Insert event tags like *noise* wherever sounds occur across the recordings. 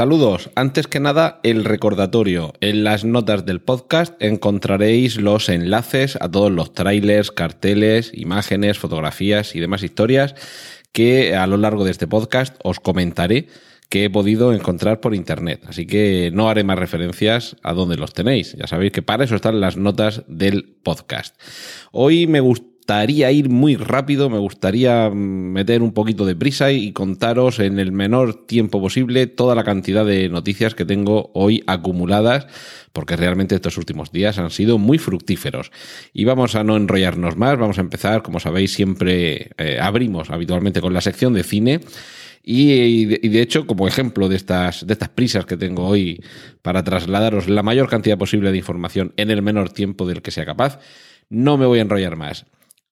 Saludos, antes que nada el recordatorio. En las notas del podcast encontraréis los enlaces a todos los trailers, carteles, imágenes, fotografías y demás historias que a lo largo de este podcast os comentaré que he podido encontrar por internet. Así que no haré más referencias a dónde los tenéis. Ya sabéis que para eso están las notas del podcast. Hoy me gustaría gustaría ir muy rápido, me gustaría meter un poquito de prisa y contaros en el menor tiempo posible toda la cantidad de noticias que tengo hoy acumuladas, porque realmente estos últimos días han sido muy fructíferos. Y vamos a no enrollarnos más, vamos a empezar, como sabéis, siempre eh, abrimos habitualmente con la sección de cine. Y, de hecho, como ejemplo de estas, de estas prisas que tengo hoy para trasladaros la mayor cantidad posible de información en el menor tiempo del que sea capaz, no me voy a enrollar más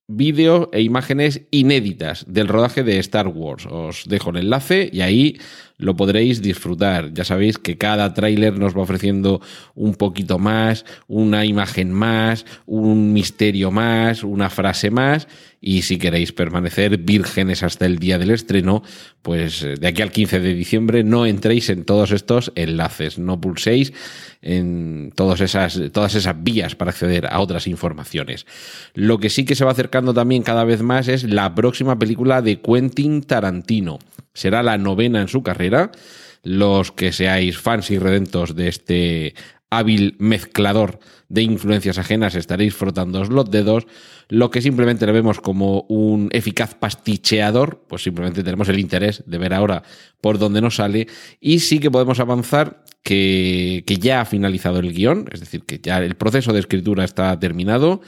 vídeo e imágenes inéditas del rodaje de Star Wars. Os dejo el enlace y ahí lo podréis disfrutar. Ya sabéis que cada tráiler nos va ofreciendo un poquito más, una imagen más, un misterio más, una frase más. Y si queréis permanecer vírgenes hasta el día del estreno, pues eh, de aquí al 15 de diciembre no entréis en todos estos enlaces, no pulséis en todas esas, todas esas vías para acceder a otras informaciones. Lo que sí que se va acercando también cada vez más es la próxima película de Quentin Tarantino. Será la novena en su carrera. Los que seáis fans y redentos de este hábil mezclador de influencias ajenas estaréis frotando los dedos. Lo que simplemente le vemos como un eficaz pasticheador, pues simplemente tenemos el interés de ver ahora por dónde nos sale. Y sí que podemos avanzar que, que ya ha finalizado el guion, es decir, que ya el proceso de escritura está terminado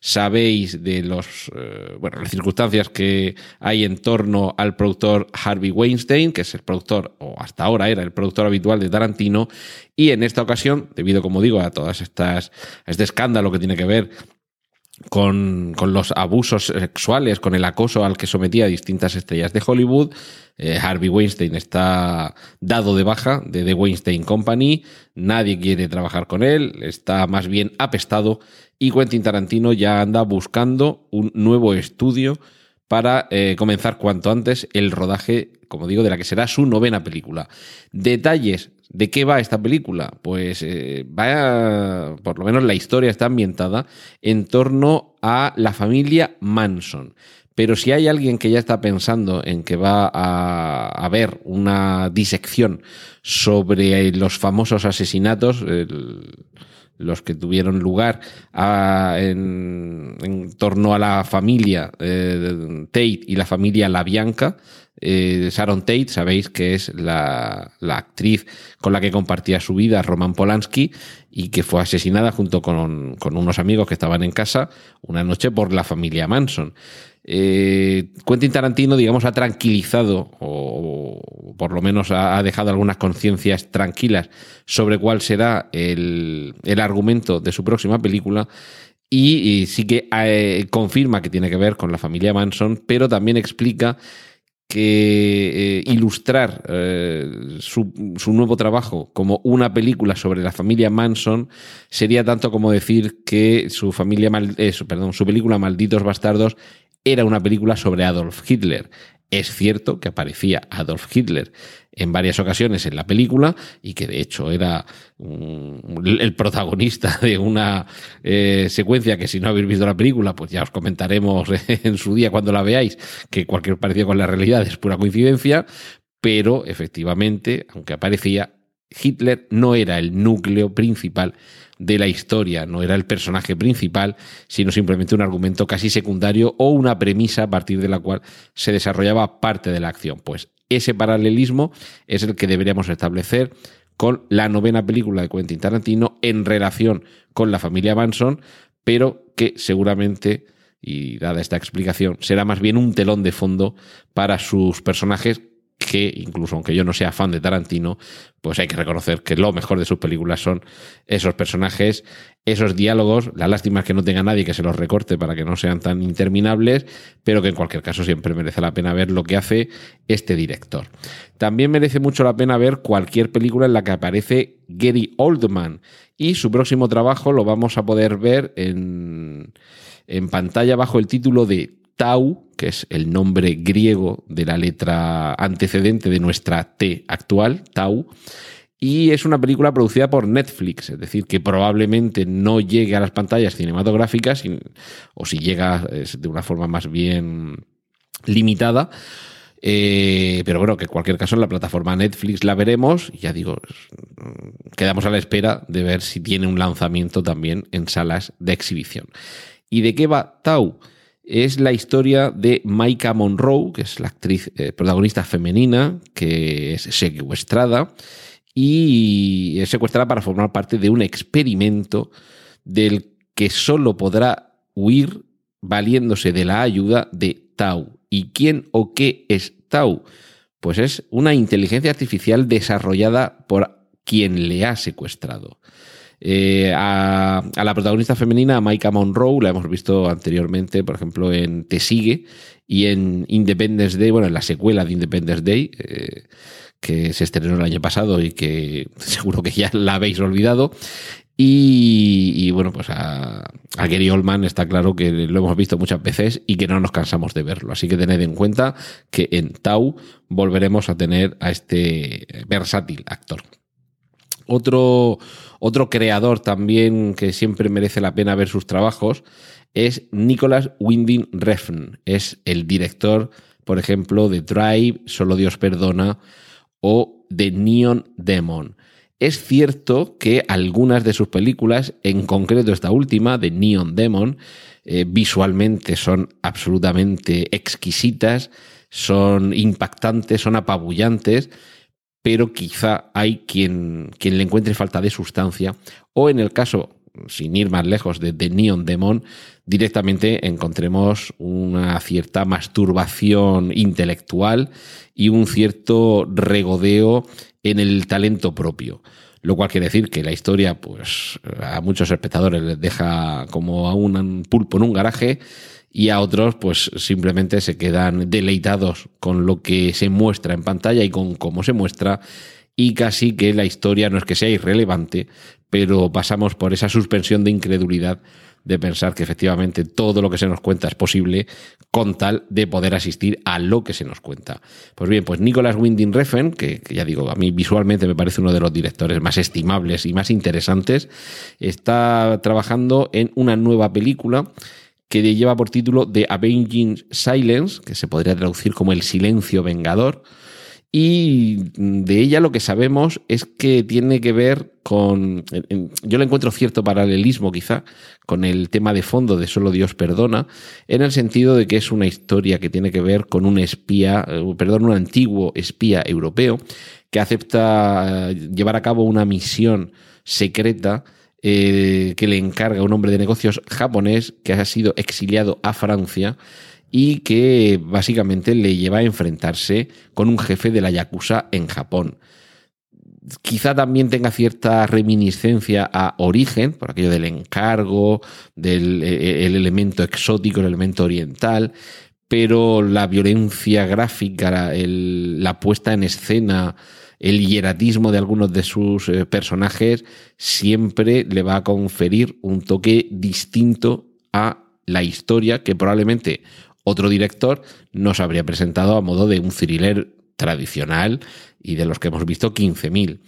sabéis de los, eh, bueno, las circunstancias que hay en torno al productor Harvey Weinstein, que es el productor, o hasta ahora era el productor habitual de Tarantino, y en esta ocasión, debido, como digo, a todas estas, este escándalo que tiene que ver con, con, los abusos sexuales, con el acoso al que sometía a distintas estrellas de Hollywood. Eh, Harvey Weinstein está dado de baja de The Weinstein Company, nadie quiere trabajar con él, está más bien apestado y Quentin Tarantino ya anda buscando un nuevo estudio para eh, comenzar cuanto antes el rodaje, como digo, de la que será su novena película. Detalles de qué va esta película. Pues eh, va, por lo menos la historia está ambientada en torno a la familia Manson. Pero si hay alguien que ya está pensando en que va a haber una disección sobre los famosos asesinatos, los que tuvieron lugar en, torno a la familia eh, Tate y la familia La Bianca. Eh, Sharon Tate, sabéis que es la, actriz con la que compartía su vida Roman Polanski y que fue asesinada junto con, con unos amigos que estaban en casa una noche por la familia Manson. Eh, Quentin Tarantino, digamos, ha tranquilizado o, por lo menos ha, dejado algunas conciencias tranquilas sobre cuál será el, argumento de su próxima película. Y, sí que eh, confirma que tiene que ver con la familia Manson, pero también explica que eh, ilustrar su, su, nuevo trabajo como una película sobre la familia Manson sería tanto como decir que su familia perdón, su película Malditos Bastardos era una película sobre Adolf Hitler. Es cierto que aparecía Adolf Hitler en varias ocasiones en la película y que de hecho era el protagonista de una eh, secuencia que si no habéis visto la película, pues ya os comentaremos *laughs* en su día cuando la veáis, que cualquier parecido con la realidad es pura coincidencia, pero efectivamente, aunque aparecía, Hitler no era el núcleo principal de la historia, no era el personaje principal, sino simplemente un argumento casi secundario o una premisa a partir de la cual se desarrollaba parte de la acción. Pues ese paralelismo es el que deberíamos establecer con la novena película de Quentin Tarantino en relación con la familia Manson, pero que seguramente, y dada esta explicación, será más bien un telón de fondo para sus personajes que incluso aunque yo no sea fan de Tarantino, pues hay que reconocer que lo mejor de sus películas son esos personajes, esos diálogos, la lástima es que no tenga nadie que se los recorte para que no sean tan interminables, pero que en cualquier caso siempre merece la pena ver lo que hace este director. También merece mucho la pena ver cualquier película en la que aparece Gary Oldman y su próximo trabajo lo vamos a poder ver en, en pantalla bajo el título de Tau, que es el nombre griego de la letra antecedente de nuestra T actual, Tau, y es una película producida por Netflix, es decir, que probablemente no llegue a las pantallas cinematográficas, o si llega es de una forma más bien limitada. Eh, pero bueno, que en cualquier caso en la plataforma Netflix la veremos. Ya digo, quedamos a la espera de ver si tiene un lanzamiento también en salas de exhibición. ¿Y de qué va Tau? Es la historia de Maika Monroe, que es la actriz eh, protagonista femenina, que es secuestrada y es secuestrada para formar parte de un experimento del que solo podrá huir valiéndose de la ayuda de Tau. ¿Y quién o qué es Tau? Pues es una inteligencia artificial desarrollada por quien le ha secuestrado. Eh, a, la protagonista femenina, a Maika Monroe, la hemos visto anteriormente, por ejemplo, en Te Sigue y en Independence Day, bueno, en la secuela de Independence Day, eh, que se estrenó el año pasado y que *laughs* seguro que ya la habéis olvidado. Y, bueno, pues a, a, Gary Oldman está claro que lo hemos visto muchas veces y que no nos cansamos de verlo. Así que tened en cuenta que en Tau volveremos a tener a este versátil actor. Otro, otro creador también que siempre merece la pena ver sus trabajos es Nicholas Winding Refn. Es el director, por ejemplo, de Drive, Solo Dios Perdona o de Neon Demon. Es cierto que algunas de sus películas, en concreto esta última, de Neon Demon, eh, visualmente son absolutamente exquisitas, son impactantes, son apabullantes, pero quizá hay quien, quien le encuentre falta de sustancia, o en el caso, sin ir más lejos, de, The Neon Demon, directamente encontremos una cierta masturbación intelectual y un cierto regodeo en el talento propio. Lo cual quiere decir que la historia, pues, a muchos espectadores les deja como a un pulpo en un garaje y a otros pues simplemente se quedan deleitados con lo que se muestra en pantalla y con cómo se muestra y casi que la historia no es que sea irrelevante, pero pasamos por esa suspensión de incredulidad de pensar que efectivamente todo lo que se nos cuenta es posible con tal de poder asistir a lo que se nos cuenta. Pues bien, pues Nicolas Winding Refn, que, que, ya digo, a mí visualmente me parece uno de los directores más estimables y más interesantes, está trabajando en una nueva película que lleva por título The Avenging Silence, que se podría traducir como El silencio vengador. Y de ella lo que sabemos es que tiene que ver con, yo le encuentro cierto paralelismo quizá con el tema de fondo de Solo Dios perdona, en el sentido de que es una historia que tiene que ver con un espía, eh, perdón, un antiguo espía europeo que acepta eh, llevar a cabo una misión secreta eh, que le encarga un hombre de negocios japonés que ha sido exiliado a Francia y que básicamente le lleva a enfrentarse con un jefe de la Yakuza en Japón. Quizá también tenga cierta reminiscencia a Origen, por aquello del encargo, del eh, el elemento exótico, el elemento oriental, pero la violencia gráfica, la puesta en escena, el hieratismo de algunos de sus eh, personajes siempre le va a conferir un toque distinto a la historia que probablemente otro director nos habría presentado a modo de un thriller tradicional y de los que hemos visto 15.000.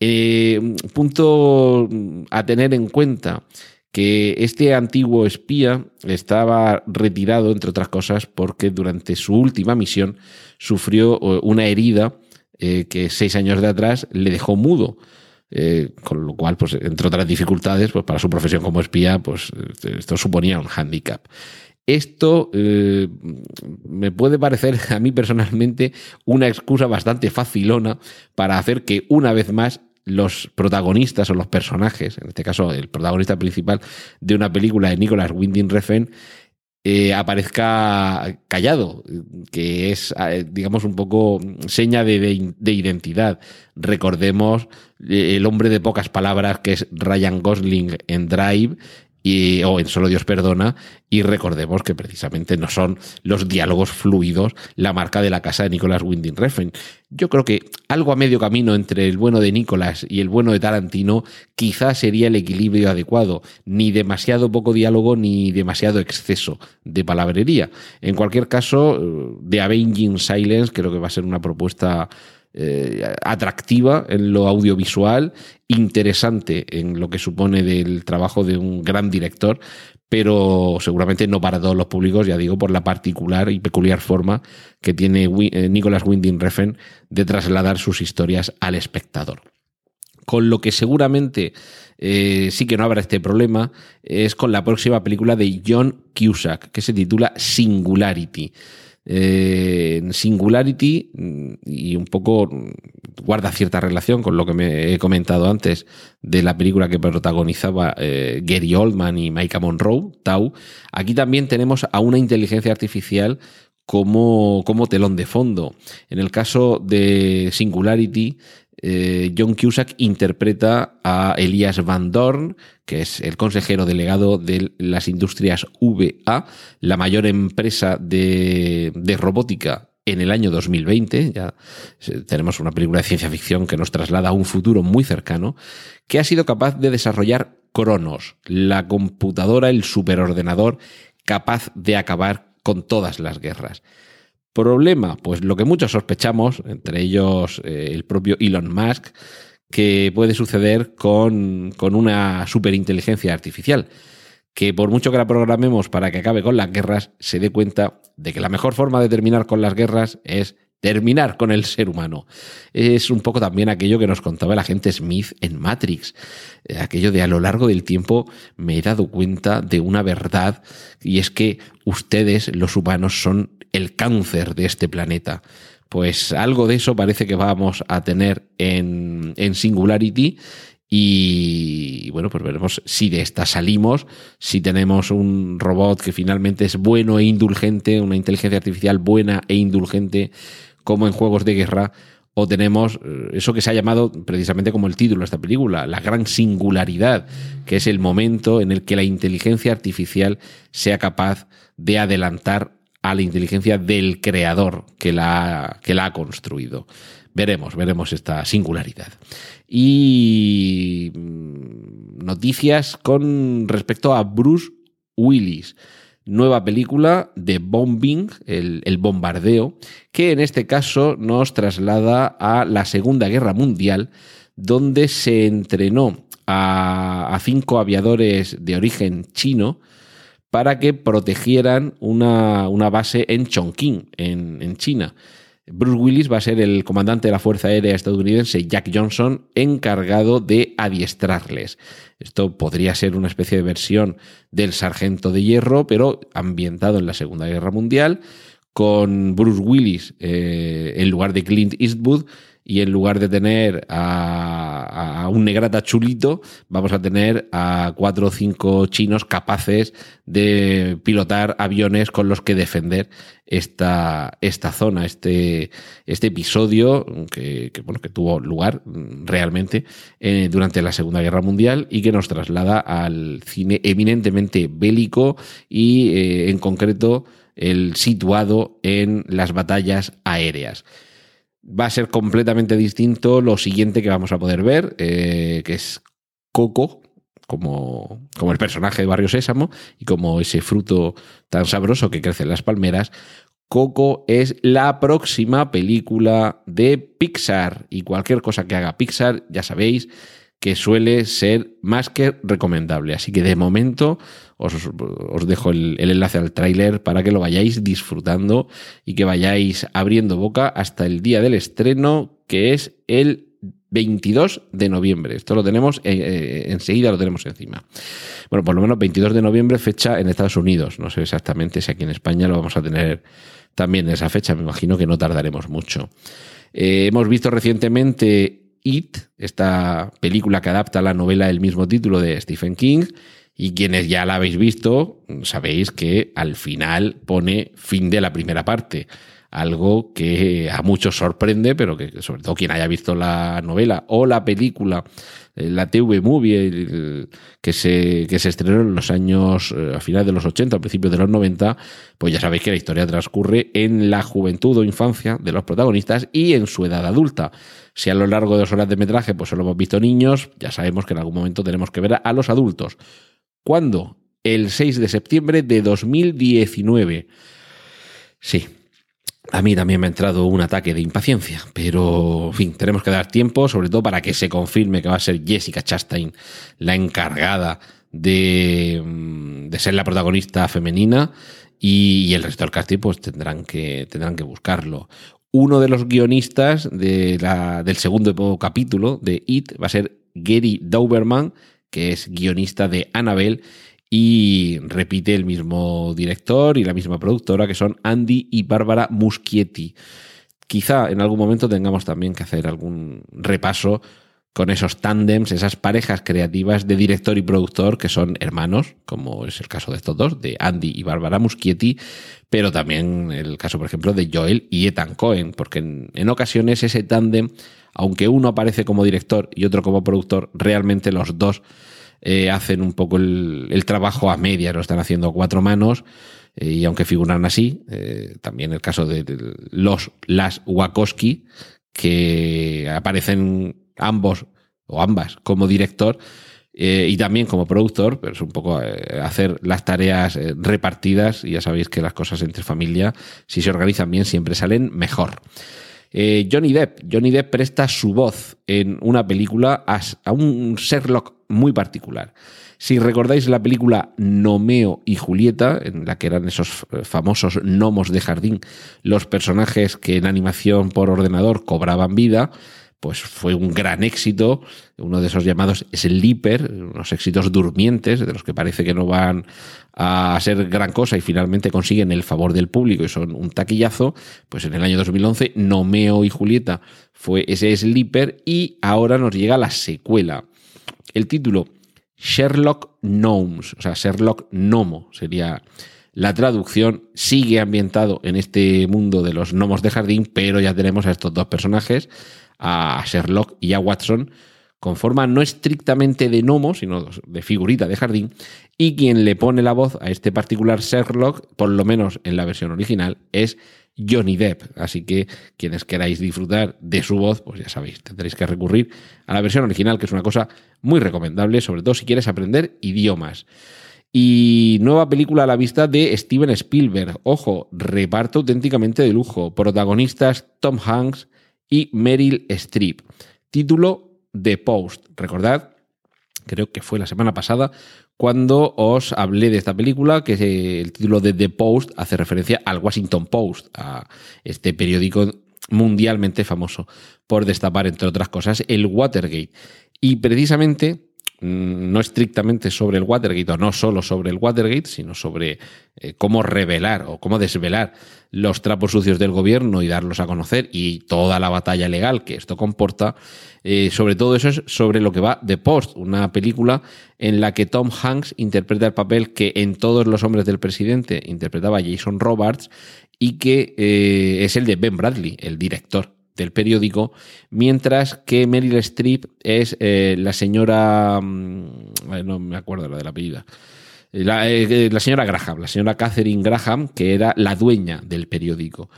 Eh, punto a tener en cuenta que este antiguo espía estaba retirado, entre otras cosas, porque durante su última misión sufrió eh, una herida eh, que seis años de atrás le dejó mudo. Eh, con lo cual, pues, entre otras dificultades, pues para su profesión como espía, pues esto suponía un hándicap. Esto eh, me puede parecer *laughs* a mí personalmente una excusa bastante facilona para hacer que una vez más los protagonistas o los personajes, en este caso el protagonista principal de una película de Nicholas Winding Refn, eh, aparezca callado, que es, eh, digamos, un poco seña de, de identidad. Recordemos el hombre de pocas palabras que es Ryan Gosling en Drive o en Solo Dios Perdona, y recordemos que precisamente no son los diálogos fluidos la marca de la casa de Nicolas Winding Refn. Yo creo que algo a medio camino entre el bueno de Nicolas y el bueno de Tarantino quizás sería el equilibrio adecuado, ni demasiado poco diálogo ni demasiado exceso de palabrería. En cualquier caso, The Avenging Silence creo que va a ser una propuesta eh, atractiva en lo audiovisual, interesante en lo que supone del trabajo de un gran director, pero seguramente no para todos los públicos, ya digo, por la particular y peculiar forma que tiene eh, Nicholas Winding Refn de trasladar sus historias al espectador. Con lo que seguramente eh, sí que no habrá este problema es con la próxima película de John Cusack, que se titula Singularity. Eh, Singularity mm, y un poco guarda cierta relación con lo que me he comentado antes de la película que protagonizaba eh, Gary Oldman y Micah Monroe, Tau. Aquí también tenemos a una inteligencia artificial como telón de fondo. En el caso de Singularity, eh, John Cusack interpreta a Elias Van Dorn, que es el consejero delegado de las industrias VA, la mayor empresa de, robótica en el año 2020, ya tenemos una película de ciencia ficción que nos traslada a un futuro muy cercano, que ha sido capaz de desarrollar Cronos, la computadora, el superordenador capaz de acabar con todas las guerras. Problema, pues lo que muchos sospechamos, entre ellos eh, el propio Elon Musk, que puede suceder con, con una superinteligencia artificial, que por mucho que la programemos para que acabe con las guerras, se dé cuenta de que la mejor forma de terminar con las guerras es terminar con el ser humano. Es un poco también aquello que nos contaba el agente Smith en Matrix, eh, aquello de a lo largo del tiempo me he dado cuenta de una verdad y es que ustedes, los humanos, son el cáncer de este planeta. Pues algo de eso parece que vamos a tener en, en Singularity y bueno, pues veremos si de esta salimos, si tenemos un robot que finalmente es bueno e indulgente, una inteligencia artificial buena e indulgente como en juegos de guerra, o tenemos eh, eso que se ha llamado precisamente como el título de esta película, la gran singularidad, que es el momento en el que la inteligencia artificial sea capaz de adelantar a la inteligencia del creador que la, que la ha construido. Veremos, veremos esta singularidad. Y mm, noticias con respecto a Bruce Willis nueva película de Bombing, el, bombardeo, que en este caso nos traslada a la Segunda Guerra Mundial, donde se entrenó a, cinco aviadores de origen chino para que protegieran una, base en Chongqing, en, en China. Bruce Willis va a ser el comandante de la Fuerza Aérea estadounidense Jack Johnson encargado de adiestrarles. Esto podría ser una especie de versión del Sargento de Hierro, pero ambientado en la Segunda Guerra Mundial, con Bruce Willis eh, en lugar de Clint Eastwood y en lugar de tener a, un negrata chulito, vamos a tener a cuatro o cinco chinos capaces de pilotar aviones con los que defender esta, esta zona, este, este episodio que, bueno, que tuvo lugar realmente eh, durante la Segunda Guerra Mundial y que nos traslada al cine eminentemente bélico y eh, en concreto el situado en las batallas aéreas va a ser completamente distinto lo siguiente que vamos a poder ver, eh, que es Coco, como, como el personaje de Barrio Sésamo y como ese fruto tan sabroso que crece en las palmeras. Coco es la próxima película de Pixar y cualquier cosa que haga Pixar, ya sabéis, que suele ser más que recomendable. Así que de momento os, dejo el, enlace al tráiler para que lo vayáis disfrutando y que vayáis abriendo boca hasta el día del estreno, que es el 22 de noviembre. Esto lo tenemos, eh, eh, enseguida lo tenemos encima. Bueno, por lo menos 22 de noviembre, fecha en Estados Unidos. No sé exactamente si aquí en España lo vamos a tener también en esa fecha. Me imagino que no tardaremos mucho. Eh, hemos visto recientemente It, esta película que adapta la novela del mismo título de Stephen King, Y quienes ya la habéis visto, sabéis que al final pone fin de la primera parte. Algo que a muchos sorprende, pero que sobre todo quien haya visto la novela o la película, eh, la TV Movie, que se, que se estrenó en los años, eh, a finales de los 80, a principios de los 90, pues ya sabéis que la historia transcurre en la juventud o infancia de los protagonistas y en su edad adulta. Si a lo largo de dos horas de metraje pues solo hemos visto niños, ya sabemos que en algún momento tenemos que ver a los adultos. ¿Cuándo? El 6 de septiembre de 2019. Sí, a mí también me ha entrado un ataque de impaciencia, pero en fin, tenemos que dar tiempo, sobre todo para que se confirme que va a ser Jessica Chastain la encargada de, mm, de ser la protagonista femenina y, el resto del casting pues tendrán que, tendrán que buscarlo. Uno de los guionistas de la, del segundo capítulo de It va a ser Gary Dauberman, que es guionista de Annabelle, y repite el mismo director y la misma productora, que son Andy y Bárbara Muschietti. Quizá en algún momento tengamos también que hacer algún repaso con esos tándems, esas parejas creativas de director y productor que son hermanos, como es el caso de estos dos, de Andy y Bárbara Muschietti, pero también el caso, por ejemplo, de Joel y Ethan Cohen, porque en, en ocasiones ese tándem, aunque uno aparece como director y otro como productor, realmente los dos eh, hacen un poco el, trabajo a media, lo están haciendo cuatro manos, eh, y aunque figuran así, eh, también el caso de, los, las Wachowski, que aparecen ambos o ambas como director y también como productor, pero es un poco hacer las tareas repartidas y ya sabéis que las cosas entre familia, si se organizan bien, siempre salen mejor. Johnny Depp. Johnny Depp presta su voz en una película a un Sherlock muy particular. Si recordáis la película Nomeo y Julieta, en la que eran esos eh, famosos gnomos de jardín, los personajes que en animación por ordenador cobraban vida, pues fue un gran éxito, uno de esos llamados sleeper, unos éxitos durmientes, de los que parece que no van a ser gran cosa y finalmente consiguen el favor del público y son un taquillazo, pues en el año 2011 Nomeo y Julieta fue ese sleeper y ahora nos llega la secuela. El título, Sherlock Gnomes, o sea, Sherlock Nomo sería la traducción, sigue ambientado en este mundo de los gnomos de jardín, pero ya tenemos a estos dos personajes, a Sherlock y a Watson, con forma no estrictamente de gnomo, sino de figurita de jardín, y quien le pone la voz a este particular Sherlock, por lo menos en la versión original, es Johnny Depp. Así que quienes queráis disfrutar de su voz, pues ya sabéis, tendréis que recurrir a la versión original, que es una cosa muy recomendable, sobre todo si quieres aprender idiomas. Y nueva película a la vista de Steven Spielberg. Ojo, reparto auténticamente de lujo. Protagonistas Tom Hanks y Meryl Streep. Título The Post. Recordad, creo que fue la semana pasada, cuando os hablé de esta película, que el título de The Post hace referencia al Washington Post, a este periódico mundialmente famoso por destapar, entre otras cosas, el Watergate. Y precisamente no estrictamente sobre el Watergate, o no solo sobre el Watergate, sino sobre eh, cómo revelar o cómo desvelar los trapos sucios del gobierno y darlos a conocer y toda la batalla legal que esto comporta. Eh, sobre todo eso es sobre lo que va The Post, una película en la que Tom Hanks interpreta el papel que en todos los hombres del presidente interpretaba Jason Roberts y que eh, es el de Ben Bradley, el director del periódico, mientras que Meryl Streep es eh, la señora, mm, no me acuerdo la de la apellida, eh, eh, la, señora Graham, la señora Catherine Graham, que era la dueña del periódico.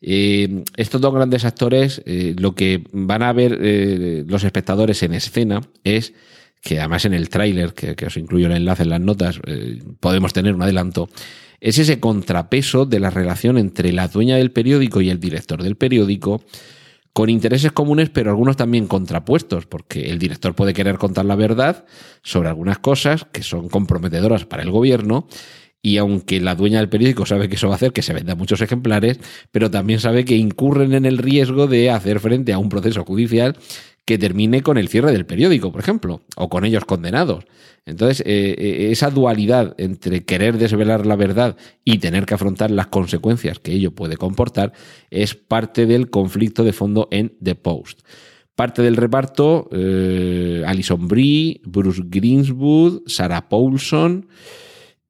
estos dos grandes actores, lo que van a ver los espectadores en escena es que además en el tráiler, que, que, os incluyo el enlace en las notas, podemos tener un adelanto, es ese contrapeso de la relación entre la dueña del periódico y el director del periódico, con intereses comunes, pero algunos también contrapuestos, porque el director puede querer contar la verdad sobre algunas cosas que son comprometedoras para el gobierno, y aunque la dueña del periódico sabe que eso va a hacer que se vendan muchos ejemplares, pero también sabe que incurren en el riesgo de hacer frente a un proceso judicial que termine con el cierre del periódico, por ejemplo, o con ellos condenados. Entonces, eh, eh, esa dualidad entre querer desvelar la verdad y tener que afrontar las consecuencias que ello puede comportar es parte del conflicto de fondo en The Post. Parte del reparto, eh, Alison Brie, Bruce Greenswood, Sarah Paulson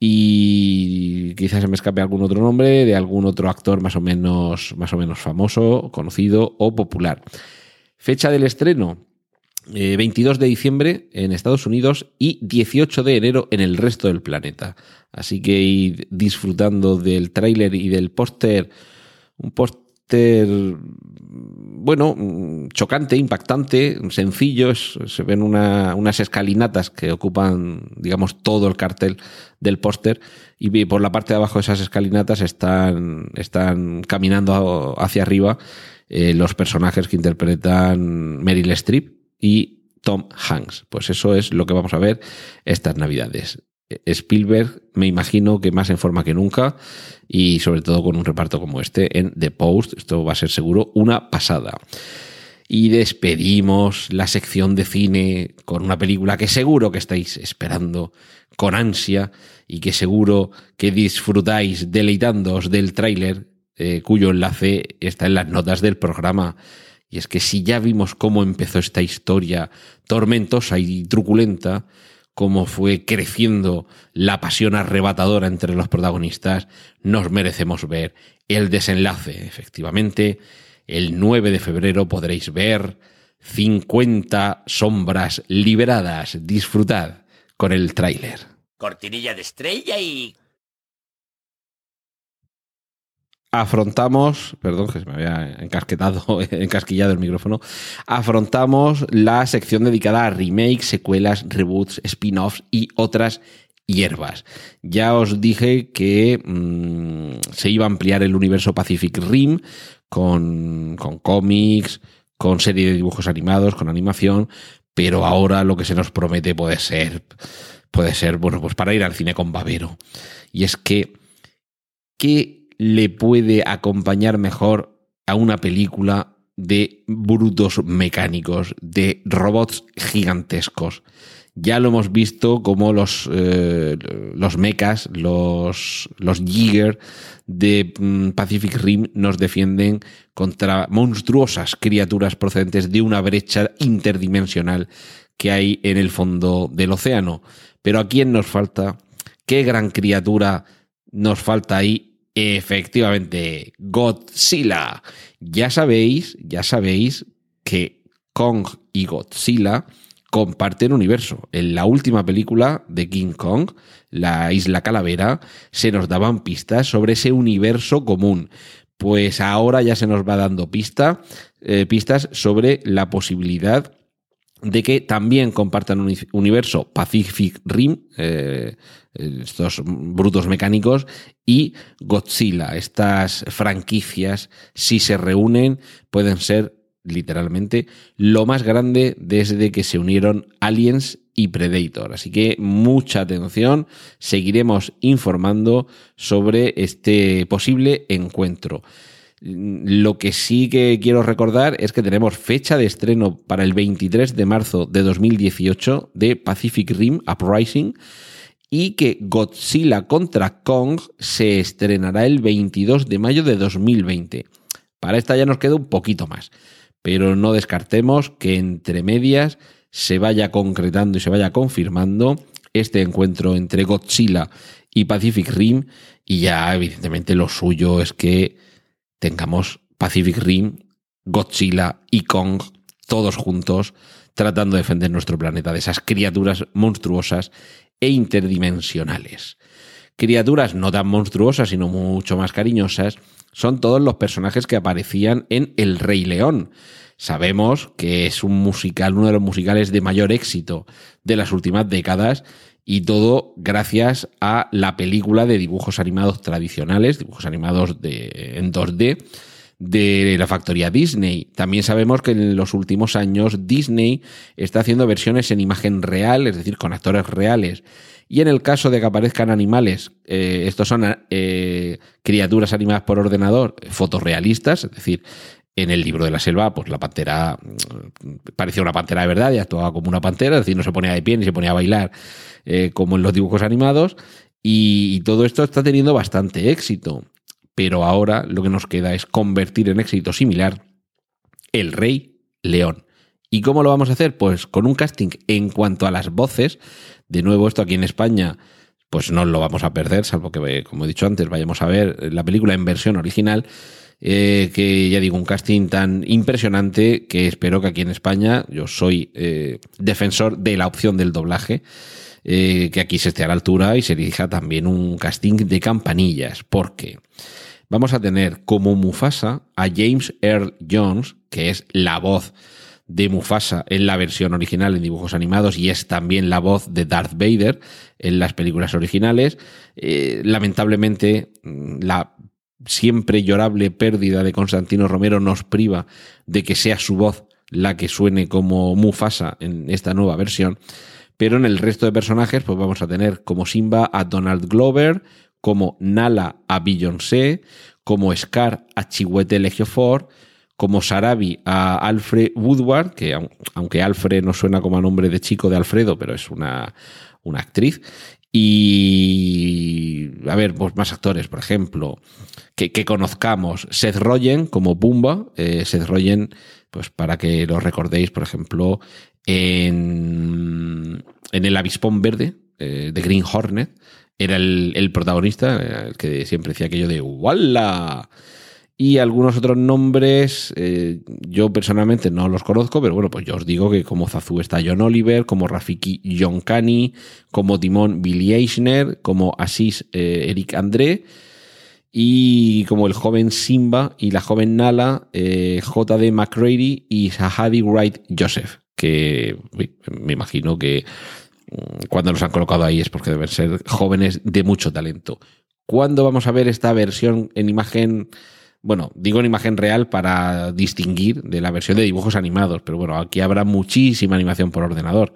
y quizás se me escape algún otro nombre de algún otro actor más o menos, más o menos famoso, conocido o popular. Fecha del estreno, 22 eh, de diciembre en Estados Unidos y 18 de enero en el resto del planeta. Así que disfrutando del tráiler y del póster, un póster, bueno, chocante, impactante, sencillo. se ven unas escalinatas que ocupan, digamos, todo el cartel del póster y por la parte de abajo de esas escalinatas están, están caminando hacia arriba eh, los personajes que interpretan Meryl Streep y Tom Hanks. Pues eso es lo que vamos a ver estas navidades. Spielberg, me imagino que más en forma que nunca y sobre todo con un reparto como este en The Post. Esto va a ser seguro una pasada. Y despedimos la sección de cine con una película que seguro que estáis esperando con ansia y que seguro que disfrutáis deleitándoos del tráiler eh, cuyo enlace está en las notas del programa. Y es que si ya vimos cómo empezó esta historia tormentosa y truculenta, cómo fue creciendo la pasión arrebatadora entre los protagonistas, nos merecemos ver el desenlace. Efectivamente, el 9 de febrero podréis ver 50 sombras liberadas. Disfrutad con el tráiler. Cortinilla de estrella y afrontamos, perdón que se me había encasquetado, *laughs* encasquillado el micrófono, afrontamos la sección dedicada a remakes, secuelas, reboots, spin-offs y otras hierbas. Ya os dije que mm, se iba a ampliar el universo Pacific Rim con, con cómics, con serie de dibujos animados, con animación, pero ahora lo que se nos promete puede ser, puede ser, bueno, pues para ir al cine con Babero. Y es que, ¿qué le puede acompañar mejor a una película de brutos mecánicos, de robots gigantescos. Ya lo hemos visto como los, eh, los mechas, los, los Jigger de mm, Pacific Rim nos defienden contra monstruosas criaturas procedentes de una brecha interdimensional que hay en el fondo del océano. Pero ¿a quién nos falta? ¿Qué gran criatura nos falta ahí Efectivamente, Godzilla. Ya sabéis, ya sabéis que Kong y Godzilla comparten universo. En la última película de King Kong, La Isla Calavera, se nos daban pistas sobre ese universo común. Pues ahora ya se nos va dando pista, eh, pistas sobre la posibilidad de que también compartan un universo Pacific Rim, eh, estos brutos mecánicos, y Godzilla. Estas franquicias, si se reúnen, pueden ser literalmente lo más grande desde que se unieron Aliens y Predator. Así que mucha atención, seguiremos informando sobre este posible encuentro. Lo que sí que quiero recordar es que tenemos fecha de estreno para el 23 de marzo de 2018 de Pacific Rim Uprising y que Godzilla contra Kong se estrenará el 22 de mayo de 2020. Para esta ya nos queda un poquito más, pero no descartemos que entre medias se vaya concretando y se vaya confirmando este encuentro entre Godzilla y Pacific Rim y ya evidentemente lo suyo es que tengamos Pacific Rim, Godzilla y Kong todos juntos tratando de defender nuestro planeta de esas criaturas monstruosas e interdimensionales. Criaturas no tan monstruosas, sino mucho más cariñosas, son todos los personajes que aparecían en El Rey León. Sabemos que es un musical, uno de los musicales de mayor éxito de las últimas décadas y todo gracias a la película de dibujos animados tradicionales, dibujos animados de, en 2D de la factoría Disney. También sabemos que en los últimos años Disney está haciendo versiones en imagen real, es decir, con actores reales. Y en el caso de que aparezcan animales, eh, estos son eh, criaturas animadas por ordenador, fotorrealistas, es decir, en el libro de la selva, pues la pantera parecía una pantera de verdad y actuaba como una pantera, es decir, no se ponía de pie ni se ponía a bailar eh, como en los dibujos animados. Y, todo esto está teniendo bastante éxito. Pero ahora lo que nos queda es convertir en éxito similar el Rey León. ¿Y cómo lo vamos a hacer? Pues con un casting en cuanto a las voces. De nuevo, esto aquí en España, pues no lo vamos a perder, salvo que, como he dicho antes, vayamos a ver la película en versión original. Eh, que ya digo, un casting tan impresionante que espero que aquí en España, yo soy eh, defensor de la opción del doblaje, eh, que aquí se esté a la altura y se elija también un casting de campanillas, porque vamos a tener como Mufasa a James Earl Jones, que es la voz de Mufasa en la versión original en dibujos animados y es también la voz de Darth Vader en las películas originales. Lamentablemente, la siempre llorable pérdida de Constantino Romero nos priva de que sea su voz la que suene como Mufasa en esta nueva versión. Pero en el resto de personajes, pues vamos a tener como Simba a Donald Glover, como Nala a Beyoncé, como Scar a Chihuete Ford, como Sarabi a Alfred Woodward, que aunque Alfred no suena como a nombre de chico de Alfredo, pero es una, una actriz. Y, a ver, pues más actores, por ejemplo, que, conozcamos. Seth Rogen como Pumba. Eh, Seth Rogen, pues para que lo recordéis, por ejemplo, en, en El Avispón Verde, eh, de Green Hornet, era el, protagonista, eh, el que siempre decía aquello de ¡Walla! Y algunos otros nombres, eh, yo personalmente no los conozco, pero bueno, pues yo os digo que como Zazu está John Oliver, como Rafiki John Cani, como Timón Billy Eichner, como Asís Eric André, y como el joven Simba y la joven Nala, J.D. McCready y Sahadi Wright Joseph que me imagino que mm, cuando los han colocado ahí es porque deben ser jóvenes de mucho talento. ¿Cuándo vamos a ver esta versión en imagen? Bueno, digo en imagen real para distinguir de la versión de dibujos animados, pero bueno, aquí habrá muchísima animación por ordenador.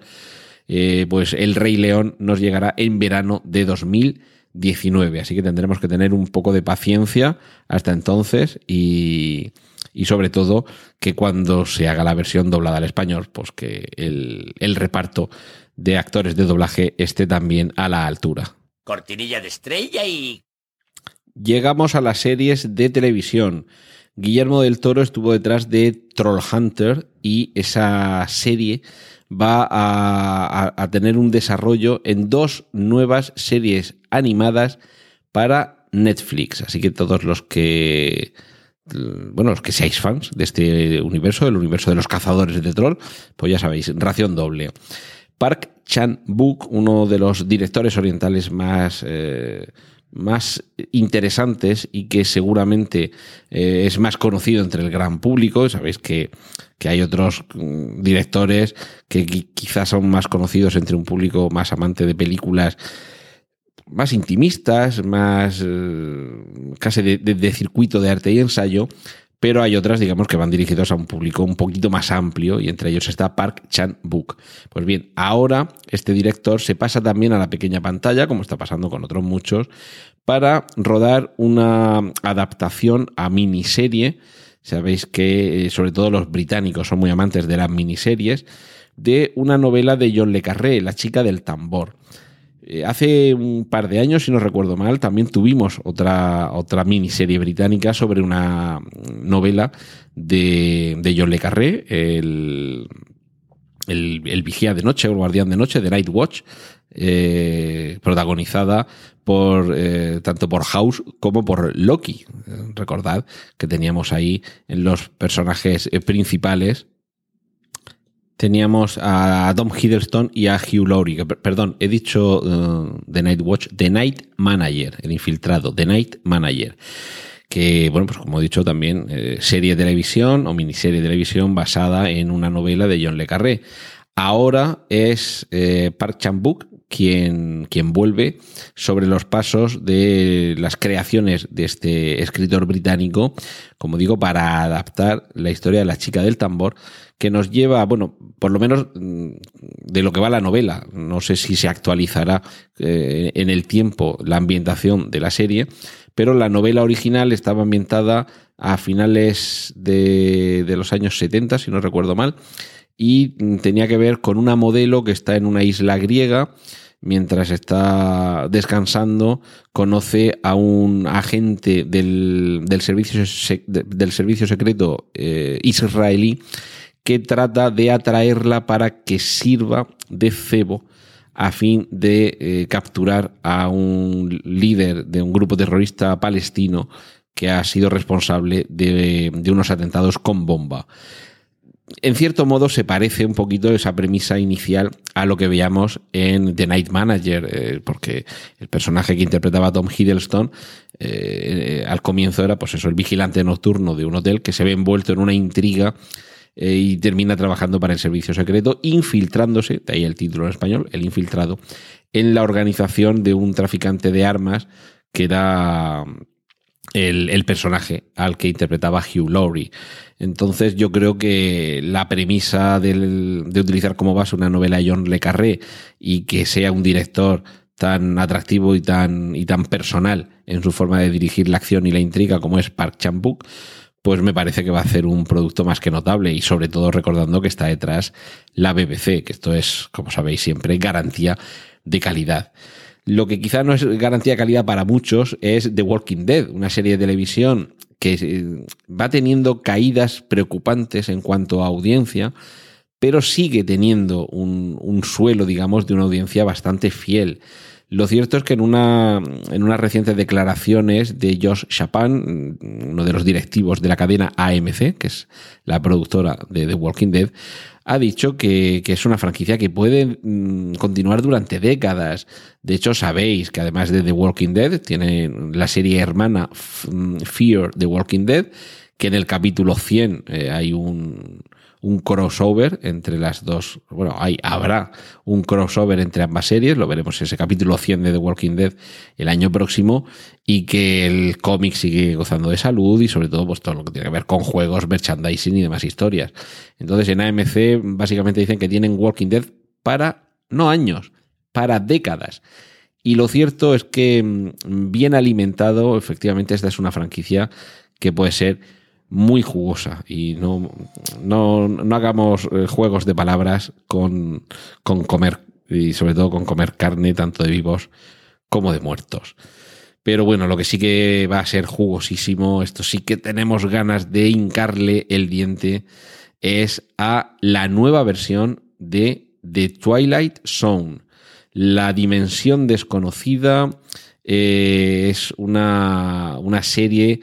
Eh, pues El Rey León nos llegará en verano de 2019, así que tendremos que tener un poco de paciencia hasta entonces y, y sobre todo que cuando se haga la versión doblada al español, pues que el, el reparto de actores de doblaje esté también a la altura. Cortinilla de estrella y... Llegamos a las series de televisión. Guillermo del Toro estuvo detrás de Troll Hunter y esa serie va a, tener un desarrollo en dos nuevas series animadas para Netflix. Así que todos los que bueno, los que seáis fans de este universo, el universo de los cazadores de troll, pues ya sabéis, ración doble. Park Chan-wook, uno de los directores orientales más, eh, más interesantes y que seguramente eh, es más conocido entre el gran público. Sabéis que, que hay otros mm, directores que quizás son más conocidos entre un público más amante de películas más intimistas, más eh, casi de, circuito de arte y ensayo, pero hay otras, digamos, que van dirigidos a un público un poquito más amplio y entre ellos está Park Chan-wook. Pues bien, ahora este director se pasa también a la pequeña pantalla, como está pasando con otros muchos, para rodar una adaptación a miniserie. Sabéis que eh, sobre todo los británicos son muy amantes de las miniseries, de una novela de John Le Carré, La chica del tambor. Eh, hace un par de años, si no recuerdo mal, también tuvimos otra, otra miniserie británica sobre una novela de, de John Le Carré, el, el, vigía de noche, el guardián de noche, de Night Watch, eh, protagonizada por eh, tanto por House como por Loki. recordad que teníamos ahí en los personajes principales teníamos a Tom Hiddleston y a Hugh Laurie. Perdón, he dicho uh, The Night Watch, The Night Manager, el infiltrado, The Night Manager. Que, bueno, pues como he dicho también, eh, serie de televisión o miniserie de televisión basada en una novela de John Le Carré. Ahora es eh, Park Chan-wook quien, quien vuelve sobre los pasos de las creaciones de este escritor británico, como digo, para adaptar la historia de la chica del tambor, que nos lleva, bueno, por lo menos mm, de lo que va la novela. No sé si se actualizará eh, en el tiempo la ambientación de la serie, pero la novela original estaba ambientada a finales de, de los años 70, si no recuerdo mal, y mm, tenía que ver con una modelo que está en una isla griega. Mientras está descansando, conoce a un agente del, del, servicio, del servicio secreto eh, israelí que trata de atraerla para que sirva de cebo a fin de eh, capturar a un líder de un grupo terrorista palestino que ha sido responsable de, unos atentados con bomba. En cierto modo se parece un poquito esa premisa inicial a lo que veíamos en The Night Manager, eh, porque el personaje que interpretaba Tom Hiddleston eh, al comienzo era pues eso, el vigilante nocturno de un hotel que se ve envuelto en una intriga eh, y termina trabajando para el servicio secreto, infiltrándose, de ahí el título en español, el infiltrado, en la organización de un traficante de armas que era el, personaje al que interpretaba Hugh Laurie. Entonces yo creo que la premisa de utilizar como base una novela de John Le Carré y que sea un director tan atractivo y tan, y tan personal en su forma de dirigir la acción y la intriga como es Park Chan-wook, pues me parece que va a ser un producto más que notable y sobre todo recordando que está detrás la BBC, que esto es, como sabéis siempre, garantía de calidad. Lo que quizá no es garantía de calidad para muchos es The Walking Dead, una serie de televisión que eh, va teniendo caídas preocupantes en cuanto a audiencia, pero sigue teniendo un suelo, digamos, de una audiencia bastante fiel. Lo cierto es que en, una, en unas recientes declaraciones de Josh Chapin, uno de los directivos de la cadena AMC, que es la productora de The Walking Dead, ha dicho que, es una franquicia que puede mm, continuar durante décadas. De hecho, sabéis que además de The Walking Dead, tiene la serie hermana mm, Fear The Walking Dead, que en el capítulo 100 eh, hay un, un crossover entre las dos. Bueno, habrá un crossover entre ambas series, lo veremos en ese capítulo 100 de The Walking Dead el año próximo, y que el cómic sigue gozando de salud y sobre todo pues todo lo que tiene que ver con juegos, merchandising y demás historias. Entonces en AMC básicamente dicen que tienen Walking Dead para, no años, para décadas. Y lo cierto es que mm, bien alimentado, efectivamente esta es una franquicia que puede ser muy jugosa y no, no, no hagamos eh, juegos de palabras con, con comer y sobre todo con comer carne tanto de vivos como de muertos. Pero bueno, lo que sí que va a ser jugosísimo, esto sí que tenemos ganas de hincarle el diente, es a la nueva versión de The Twilight Zone. La dimensión desconocida eh, es una, una serie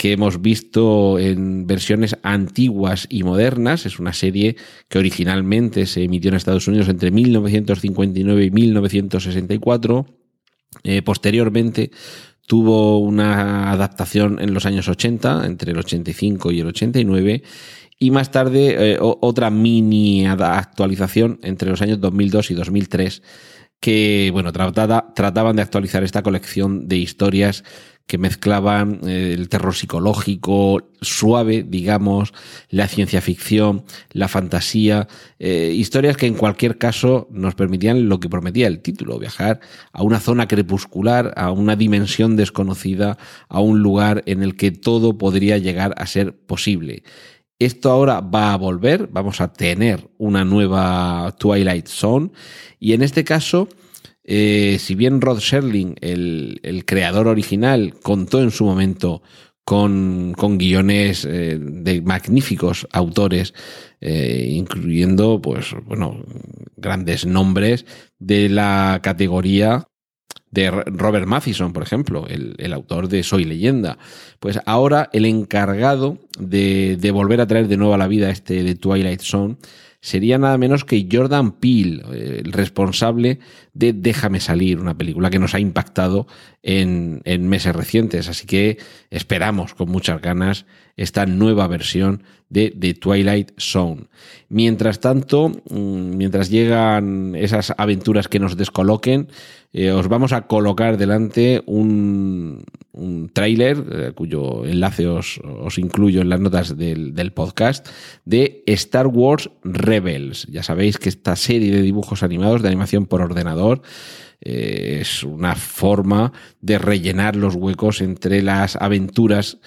que hemos visto en versiones antiguas y modernas. Es una serie que originalmente se emitió en Estados Unidos entre 1959 y 1964. Eh, posteriormente tuvo una adaptación en los años 80, entre el 85 y el 89, y más tarde eh, otra mini actualización entre los años 2002 y 2003 que bueno, trataban de actualizar esta colección de historias que mezclaban eh, el terror psicológico suave, digamos, la ciencia ficción, la fantasía, eh, historias que en cualquier caso nos permitían lo que prometía el título, viajar a una zona crepuscular, a una dimensión desconocida, a un lugar en el que todo podría llegar a ser posible. Esto ahora va a volver, vamos a tener una nueva Twilight Zone y en este caso eh, si bien Rod Sherling, el, creador original, contó en su momento con, guiones eh, de magníficos autores, eh, incluyendo, pues, bueno, grandes nombres de la categoría de Robert Mathison, por ejemplo, el, autor de Soy leyenda. Pues ahora el encargado de, de, volver a traer de nuevo a la vida este de Twilight Zone sería nada menos que Jordan Peele, eh, el responsable de Déjame salir, una película que nos ha impactado en, en meses recientes. Así que esperamos con muchas ganas esta nueva versión de The Twilight Zone. Mientras tanto, mm, mientras llegan esas aventuras que nos descoloquen, eh, os vamos a colocar delante un, un tráiler, eh, cuyo enlace os, incluyo en las notas del, podcast, de Star Wars Rebels. Ya sabéis que esta serie de dibujos animados de animación por ordenador eh, es una forma de rellenar los huecos entre las aventuras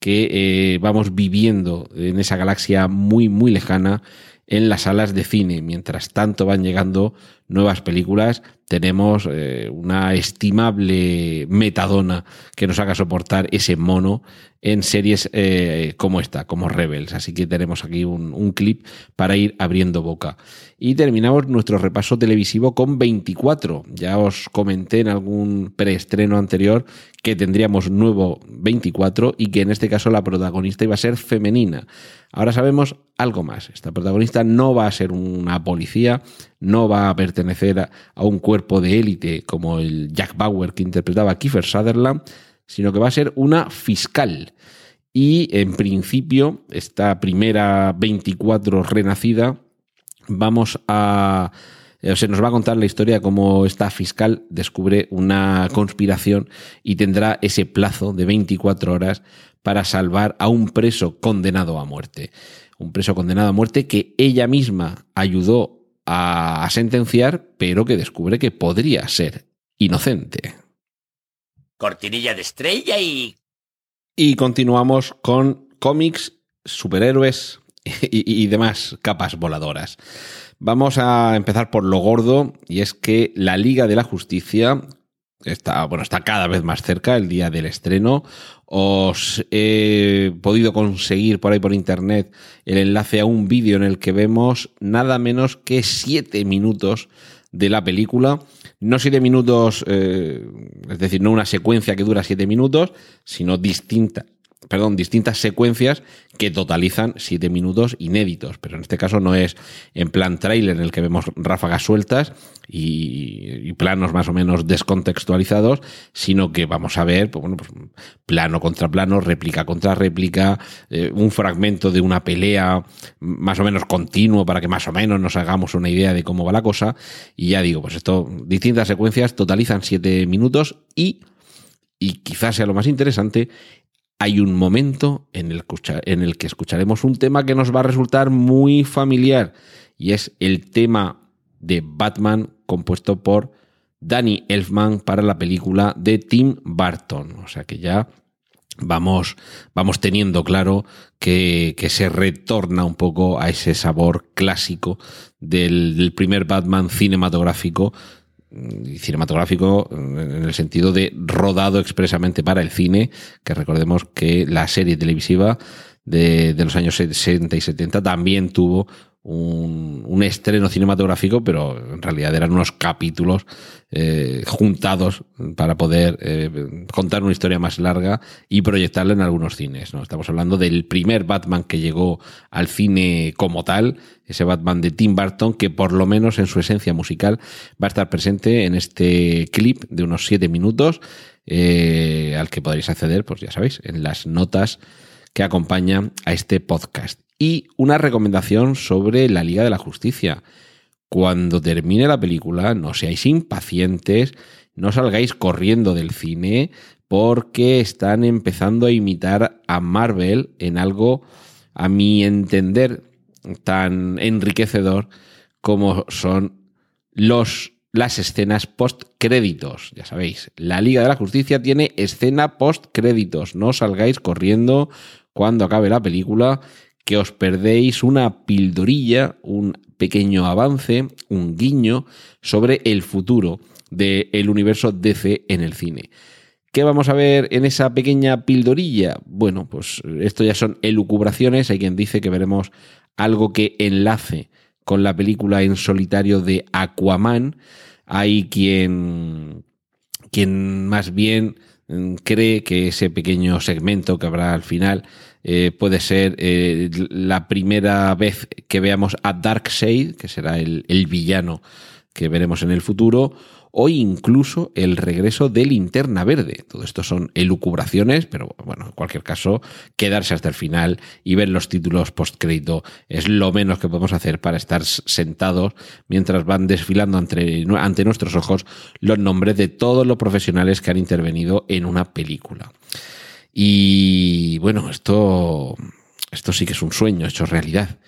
que eh, vamos viviendo en esa galaxia muy, muy lejana en las salas de cine. Mientras tanto van llegando nuevas películas tenemos eh, una estimable metadona que nos haga soportar ese mono en series eh, como esta, como Rebels. Así que tenemos aquí un, clip para ir abriendo boca. Y terminamos nuestro repaso televisivo con 24. Ya os comenté en algún preestreno anterior que tendríamos nuevo 24 y que en este caso la protagonista iba a ser femenina. Ahora sabemos algo más. Esta protagonista no va a ser una policía, no va a pertenecer a, a un cuerpo de élite como el Jack Bauer que interpretaba Kiefer Sutherland, sino que va a ser una fiscal. Y en principio, esta primera 24 renacida, vamos a... Se nos va a contar la historia de cómo esta fiscal descubre una conspiración y tendrá ese plazo de 24 horas para salvar a un preso condenado a muerte. Un preso condenado a muerte que ella misma ayudó a, sentenciar, pero que descubre que podría ser inocente cortinilla de estrella y... Y continuamos con cómics, superhéroes *laughs* y, y, demás capas voladoras. Vamos a empezar por lo gordo y es que la Liga de la Justicia está, bueno, está cada vez más cerca el día del estreno. Os he podido conseguir por ahí por internet el enlace a un vídeo en el que vemos nada menos que siete minutos de la película no siete minutos, eh, es decir, no una secuencia que dura siete minutos, sino distinta, perdón, distintas secuencias que totalizan siete minutos inéditos. Pero en este caso no es en plan trailer en el que vemos ráfagas sueltas y, planos más o menos descontextualizados, sino que vamos a ver, pues, bueno, pues plano contra plano, réplica contra réplica, eh, un fragmento de una pelea más o menos continuo para que más o menos nos hagamos una idea de cómo va la cosa. Y ya digo, pues esto, distintas secuencias totalizan siete minutos y y quizás sea lo más interesante, hay un momento en el, que escucharemos un tema que nos va a resultar muy familiar y es el tema de Batman compuesto por Danny Elfman para la película de Tim Burton. O sea que ya vamos, vamos teniendo claro que, se retorna un poco a ese sabor clásico del primer Batman cinematográfico cinematográfico en el sentido de rodado expresamente para el cine, que recordemos que la serie televisiva de, de los años 60 y 70 también tuvo un, estreno cinematográfico, pero en realidad eran unos capítulos eh, juntados para poder eh, contar una historia más larga y proyectarla en algunos cines. ¿no? Estamos hablando del primer Batman que llegó al cine como tal, ese Batman de Tim Burton, que por lo menos en su esencia musical va a estar presente en este clip de unos siete minutos, eh, al que podréis acceder, pues ya sabéis, en las notas que acompañan a este podcast y una recomendación sobre la Liga de la Justicia. Cuando termine la película, no seáis impacientes, no salgáis corriendo del cine, porque están empezando a imitar a Marvel en algo, a mi entender, tan enriquecedor como son los, las escenas post créditos. Ya sabéis, la Liga de la Justicia tiene escena post créditos. No salgáis corriendo cuando acabe la película, que os perdéis una pildorilla, un pequeño avance, un guiño sobre el futuro del universo DC en el cine. ¿Qué vamos a ver en esa pequeña pildorilla? Bueno, pues esto ya son elucubraciones. Hay quien dice que veremos algo que enlace con la película en solitario de Aquaman. Hay quien, quien más bien mm, cree que ese pequeño segmento que habrá al final eh, puede ser eh, la primera vez que veamos a Darkseid, que será el, el, villano que veremos en el futuro, o incluso el regreso de Linterna Verde. Todo esto son elucubraciones, pero bueno, en cualquier caso, quedarse hasta el final y ver los títulos postcrédito es lo menos que podemos hacer para estar sentados mientras van desfilando ante, ante nuestros ojos los nombres de todos los profesionales que han intervenido en una película. Y bueno, esto, esto sí que es un sueño hecho realidad.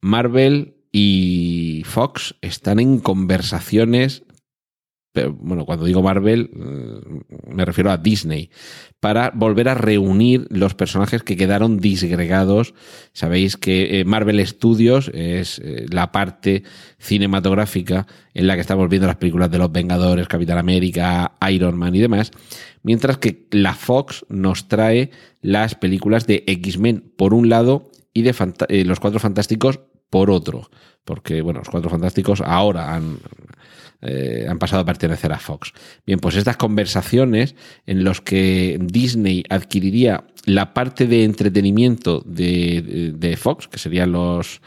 Marvel y Fox están en conversaciones. Bueno, cuando digo Marvel, me refiero a Disney, para volver a reunir los personajes que quedaron disgregados. Sabéis que eh, Marvel Studios es eh, la parte cinematográfica en la que estamos viendo las películas de los Vengadores, Capitán América, Iron Man y demás, mientras que la Fox nos trae las películas de X-Men por un lado y de eh, Los Cuatro Fantásticos por otro, porque bueno, los Cuatro Fantásticos ahora han eh, han pasado a pertenecer a Fox. Bien, pues estas conversaciones en los que Disney adquiriría la parte de entretenimiento de, de Fox, que serían los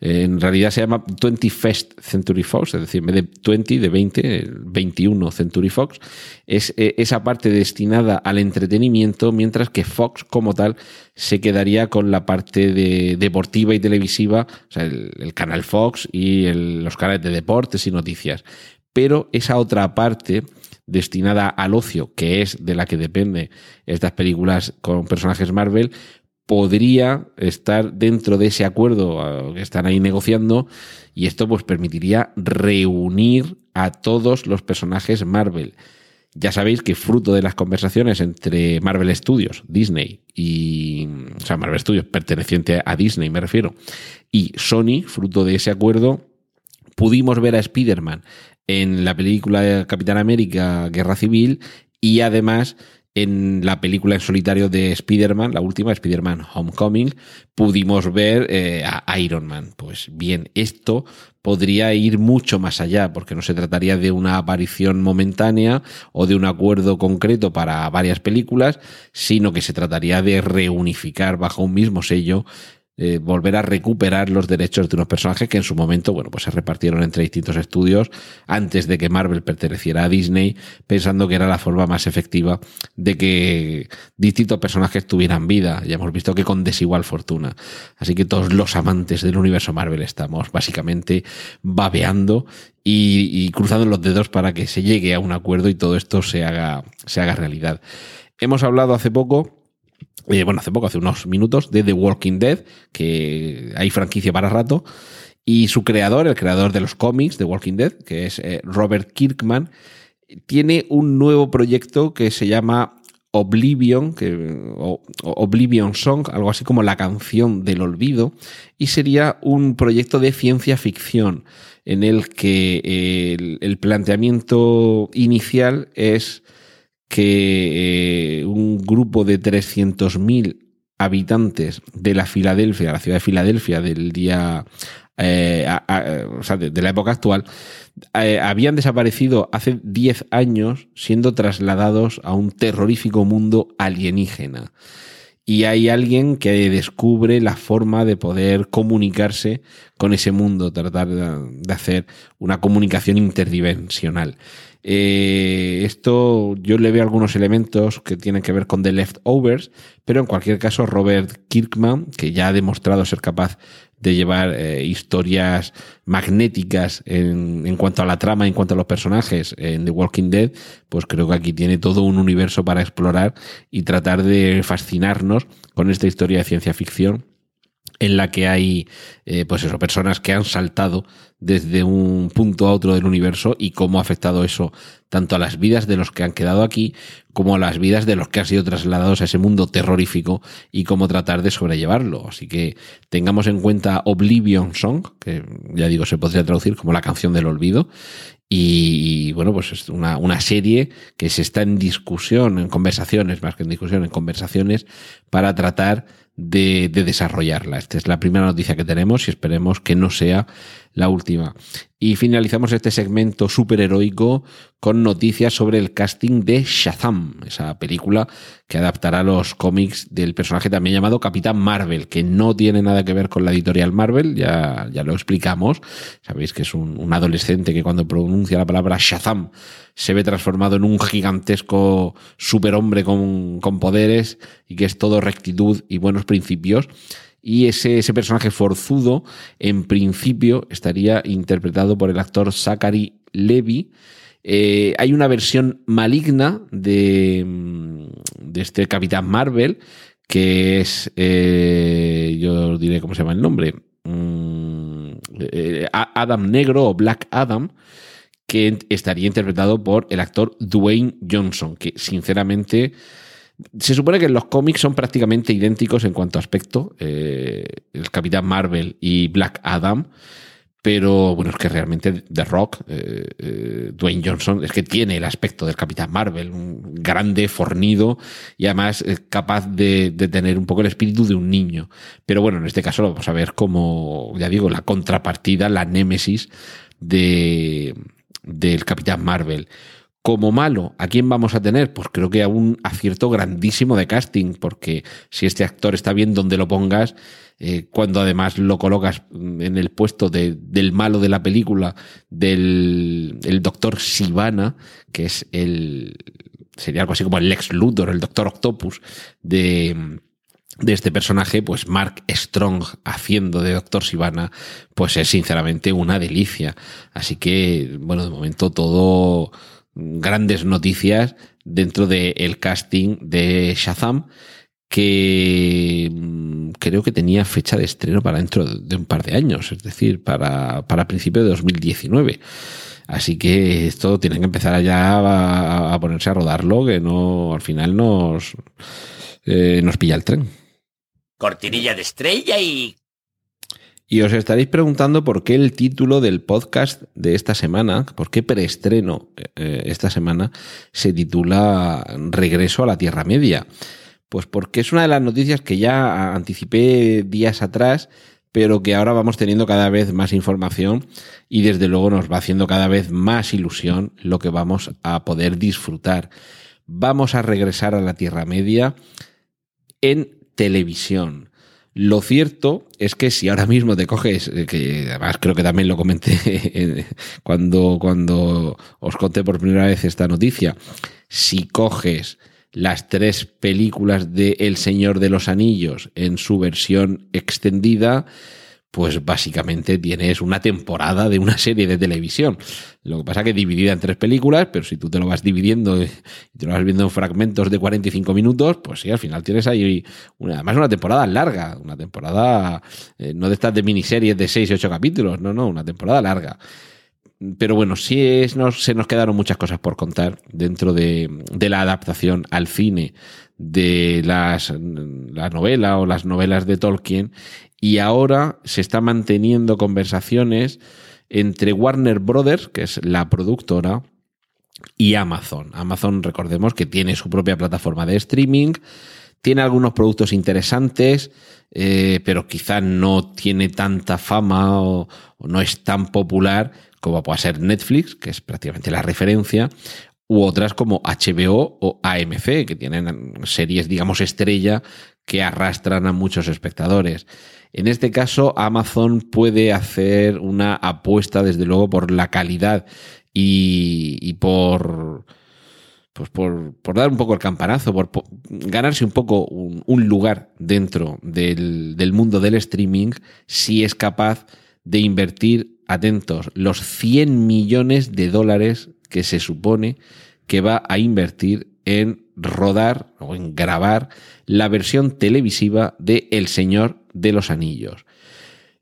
en realidad se llama 21st Century Fox, es decir, en vez de 20, de 20, 21 Century Fox, es eh, esa parte destinada al entretenimiento, mientras que Fox como tal se quedaría con la parte de deportiva y televisiva, o sea, el, canal Fox y los canales de deportes y noticias. Pero esa otra parte destinada al ocio, que es de la que depende estas películas con personajes Marvel, podría estar dentro de ese acuerdo ah, que están ahí negociando y esto pues permitiría reunir a todos los personajes Marvel. Ya sabéis que fruto de las conversaciones entre Marvel Studios, Disney y o sea, Marvel Studios perteneciente a Disney, me refiero, y Sony, fruto de ese acuerdo, pudimos ver a Spider-Man en la película Capitán América Guerra Civil y además en la película en solitario de Spider-Man, la última, Spider-Man Homecoming, pudimos ver eh, a Iron Man. Pues bien, esto podría ir mucho más allá, porque no se trataría de una aparición momentánea o de un acuerdo concreto para varias películas, sino que se trataría de reunificar bajo un mismo sello eh, volver a recuperar los derechos de unos personajes que en su momento, bueno, pues se repartieron entre distintos estudios antes de que Marvel perteneciera a Disney, pensando que era la forma más efectiva de que distintos personajes tuvieran vida. Ya hemos visto que con desigual fortuna. Así que todos los amantes del universo Marvel estamos básicamente babeando y, y cruzando los dedos para que se llegue a un acuerdo y todo esto se haga, se haga realidad. Hemos hablado hace poco eh, bueno, hace poco, hace unos minutos, de The Walking Dead, que hay franquicia para rato, y su creador, el creador de los cómics The Walking Dead, que es eh, Robert Kirkman, tiene un nuevo proyecto que se llama Oblivion, que, Oblivion Song, algo así como la canción del olvido, y sería un proyecto de ciencia ficción en el que el planteamiento inicial es que eh, un grupo de 300.000 habitantes de la Filadelfia, la ciudad de Filadelfia del día, eh, o sea, de, la época actual, eh, habían desaparecido hace 10 años siendo trasladados a un terrorífico mundo alienígena. Y hay alguien que descubre la forma de poder comunicarse con ese mundo, tratar de hacer una comunicación interdimensional. Eh, esto yo le veo algunos elementos que tienen que ver con The Leftovers, pero en cualquier caso Robert Kirkman, que ya ha demostrado ser capaz de llevar eh, historias magnéticas en, en, cuanto a la trama, en cuanto a los personajes en The Walking Dead, pues creo que aquí tiene todo un universo para explorar y tratar de fascinarnos con esta historia de ciencia ficción en la que hay, eh, pues eso, personas que han saltado desde un punto a otro del universo y cómo ha afectado eso tanto a las vidas de los que han quedado aquí como a las vidas de los que han sido trasladados a ese mundo terrorífico y cómo tratar de sobrellevarlo. Así que tengamos en cuenta Oblivion Song, que ya digo, se podría traducir como la canción del olvido. Y, bueno, pues es una, una serie que se está en discusión, en conversaciones, más que en discusión, en conversaciones, para tratar de, desarrollarla. Esta es la primera noticia que tenemos y esperemos que no sea la última. Y finalizamos este segmento superheroico con noticias sobre el casting de Shazam, esa película que adaptará los cómics del personaje también llamado Capitán Marvel, que no tiene nada que ver con la editorial Marvel, ya, ya lo explicamos. Sabéis que es un, adolescente que cuando pronuncia la palabra Shazam se ve transformado en un gigantesco superhombre con, con poderes y que es todo rectitud y buenos principios y ese, ese, personaje forzudo, en principio, estaría interpretado por el actor Zachary Levy. Eh, hay una versión maligna de, de este Capitán Marvel, que es, eh, yo diré cómo se llama el nombre, mm, eh, Adam Negro o Black Adam, que estaría interpretado por el actor Dwayne Johnson, que sinceramente se supone que los cómics son prácticamente idénticos en cuanto a aspecto, eh, el Capitán Marvel y Black Adam, pero bueno, es que realmente The Rock, eh, eh, Dwayne Johnson, es que tiene el aspecto del Capitán Marvel, un grande, fornido y además capaz de, de, tener un poco el espíritu de un niño. Pero bueno, en este caso lo vamos a ver como, ya digo, la contrapartida, la némesis de, del Capitán Marvel. Como malo, ¿a quién vamos a tener? Pues creo que a un acierto grandísimo de casting, porque si este actor está bien donde lo pongas, eh, cuando además lo colocas en el puesto de, del malo de la película, del el doctor Sivana, que es el. sería algo así como el Lex Luthor, el doctor Octopus de de este personaje, pues Mark Strong haciendo de Doctor Sivana, pues es sinceramente una delicia. Así que, bueno, de momento todo grandes noticias dentro del casting de Shazam, que mm, creo que tenía fecha de estreno para dentro de un par de años, es decir, para, para principios de 2019. Así que esto tiene que empezar ya a, a ponerse a rodarlo, que no, al final nos, eh, nos pilla el tren. Cortinilla de estrella y y os estaréis preguntando por qué el título del podcast de esta semana, por qué preestreno eh, esta semana, se titula Regreso a la Tierra Media. Pues porque es una de las noticias que ya anticipé días atrás, pero que ahora vamos teniendo cada vez más información y desde luego nos va haciendo cada vez más ilusión lo que vamos a poder disfrutar. Vamos a regresar a la Tierra Media en televisión lo cierto es que si ahora mismo te coges, eh, que además creo que también lo comenté *laughs* cuando, cuando os conté por primera vez esta noticia, si coges las tres películas de El Señor de los Anillos en su versión extendida, pues básicamente tienes una temporada de una serie de televisión. Lo que pasa que dividida en tres películas, pero si tú te lo vas dividiendo y te lo vas viendo en fragmentos de 45 minutos, pues sí, al final tienes ahí una, además una temporada larga, una temporada eh, no de estas de miniseries de 6 y 8 capítulos, no, no, una temporada larga. Pero bueno, sí es, se nos quedaron muchas cosas por contar dentro de, de la adaptación al cine de las, la novela o las novelas de Tolkien y ahora se está manteniendo conversaciones entre Warner Brothers, que es la productora, y Amazon. Amazon, recordemos que tiene su propia plataforma de streaming, tiene algunos productos interesantes, eh, pero quizá no tiene tanta fama o, o, no es tan popular como puede ser Netflix, que es prácticamente la referencia, u otras como HBO o AMC, que tienen series, digamos, estrella que arrastran a muchos espectadores. En este caso, Amazon puede hacer una apuesta, desde luego, por la calidad y, por, pues por, dar un poco el campanazo, por, ganarse un poco un, lugar dentro del, del, mundo del streaming, si es capaz de invertir, atentos, los 100 millones de dólares que se supone que va a invertir en rodar o en grabar la versión televisiva de El Señor de los Anillos.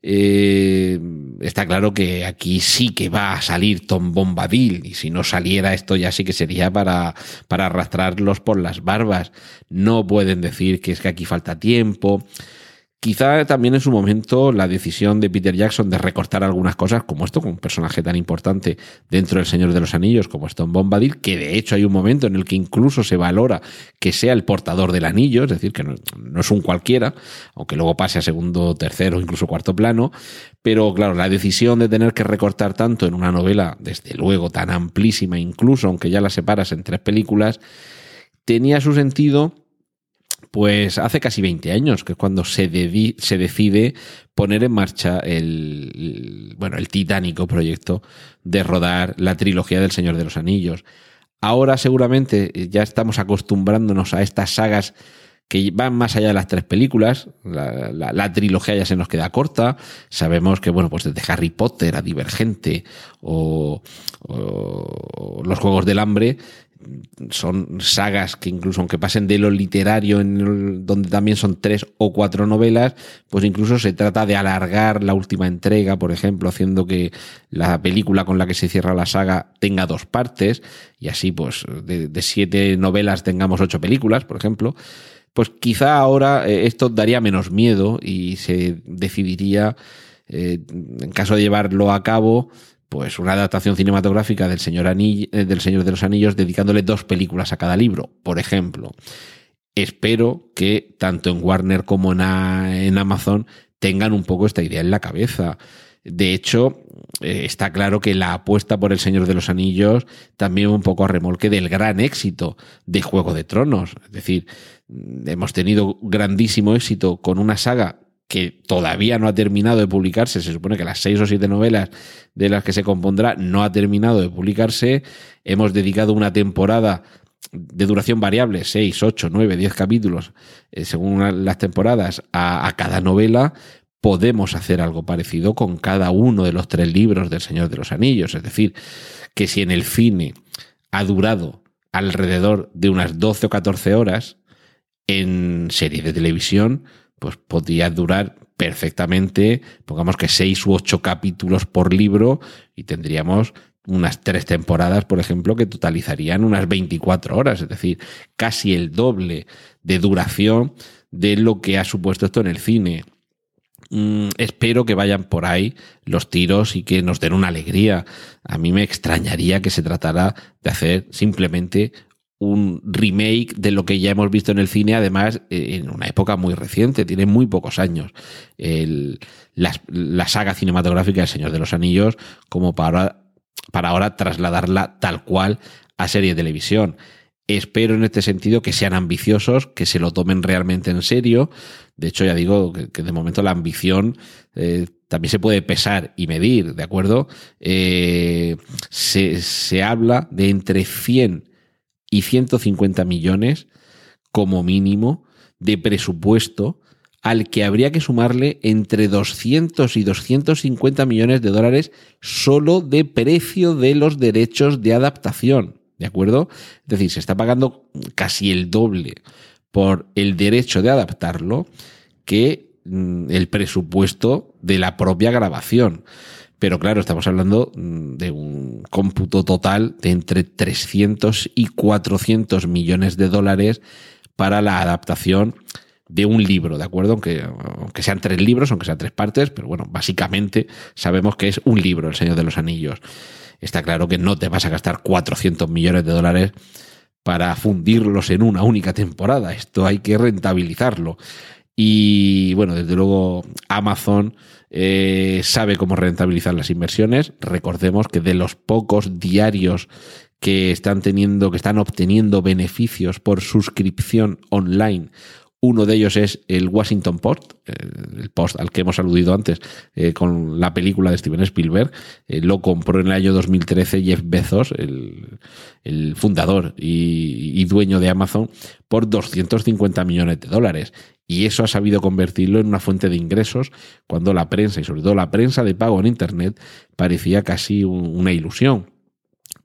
Eh, está claro que aquí sí que va a salir Tom Bombadil y si no saliera esto ya sí que sería para, para arrastrarlos por las barbas. No pueden decir que es que aquí falta tiempo. Quizá también en su momento la decisión de Peter Jackson de recortar algunas cosas, como esto, con un personaje tan importante dentro del Señor de los Anillos como Stone Bombadil, que de hecho hay un momento en el que incluso se valora que sea el portador del anillo, es decir, que no, es un cualquiera, aunque luego pase a segundo, tercero, incluso cuarto plano. Pero claro, la decisión de tener que recortar tanto en una novela, desde luego tan amplísima, incluso aunque ya la separas en tres películas, tenía su sentido pues hace casi 20 años, que es cuando se, se decide poner en marcha el, bueno, el titánico proyecto de rodar la trilogía del Señor de los Anillos. Ahora seguramente ya estamos acostumbrándonos a estas sagas que van más allá de las tres películas. La, la, la, trilogía ya se nos queda corta. Sabemos que, bueno, pues desde Harry Potter a Divergente o, o los Juegos del Hambre, son sagas que incluso aunque pasen de lo literario, en donde también son tres o cuatro novelas, pues incluso se trata de alargar la última entrega, por ejemplo, haciendo que la película con la que se cierra la saga tenga dos partes, y así pues de, siete novelas tengamos ocho películas, por ejemplo. Pues quizá ahora eh, esto daría menos miedo y se decidiría, eh, en caso de llevarlo a cabo, pues una adaptación cinematográfica del Señor, eh, del Señor de los Anillos dedicándole dos películas a cada libro, por ejemplo. Espero que tanto en Warner como en, Amazon tengan un poco esta idea en la cabeza. De hecho, eh, está claro que la apuesta por El Señor de los Anillos también un poco a remolque del gran éxito de Juego de Tronos. Es decir, hemos tenido grandísimo éxito con una saga que todavía no ha terminado de publicarse, se supone que las seis o siete novelas de las que se compondrá no ha terminado de publicarse, hemos dedicado una temporada de duración variable, seis, ocho, nueve, diez capítulos, eh, según las temporadas, a, cada novela, podemos hacer algo parecido con cada uno de los tres libros del Señor de los Anillos. Es decir, que si en el cine ha durado alrededor de unas 12 o 14 horas, en serie de televisión pues podría durar perfectamente, pongamos que seis u ocho capítulos por libro y tendríamos unas tres temporadas, por ejemplo, que totalizarían unas 24 horas, es decir, casi el doble de duración de lo que ha supuesto esto en el cine. Mm, espero que vayan por ahí los tiros y que nos den una alegría. A mí me extrañaría que se tratara de hacer simplemente un remake de lo que ya hemos visto en el cine, además eh, en una época muy reciente, tiene muy pocos años. la, saga cinematográfica del Señor de los Anillos, como para, para ahora trasladarla tal cual a serie de televisión. Espero en este sentido que sean ambiciosos, que se lo tomen realmente en serio. De hecho, ya digo que, de momento la ambición eh, también se puede pesar y medir, ¿de acuerdo? Eh, se, se habla de entre 100 y 150 millones como mínimo de presupuesto al que habría que sumarle entre 200 y 250 millones de dólares solo de precio de los derechos de adaptación. ¿De acuerdo? Es decir, se está pagando casi el doble por el derecho de adaptarlo que mm, el presupuesto de la propia grabación. Pero claro, estamos hablando mm, de un cómputo total de entre 300 y 400 millones de dólares para la adaptación de un libro, ¿de acuerdo? Aunque, aunque sean tres libros, aunque sean tres partes, pero bueno, básicamente sabemos que es un libro, El Señor de los Anillos. Está claro que no te vas a gastar 400 millones de dólares para fundirlos en una única temporada. Esto hay que rentabilizarlo. Y bueno, desde luego Amazon eh, sabe cómo rentabilizar las inversiones. Recordemos que de los pocos diarios que están teniendo, que están obteniendo beneficios por suscripción online uno de ellos es el Washington Post, el post al que hemos aludido antes eh, con la película de Steven Spielberg. Eh, lo compró en el año 2013 Jeff Bezos, el, fundador y, dueño de Amazon, por 250 millones de dólares. Y eso ha sabido convertirlo en una fuente de ingresos cuando la prensa, y sobre todo la prensa de pago en Internet, parecía casi una ilusión.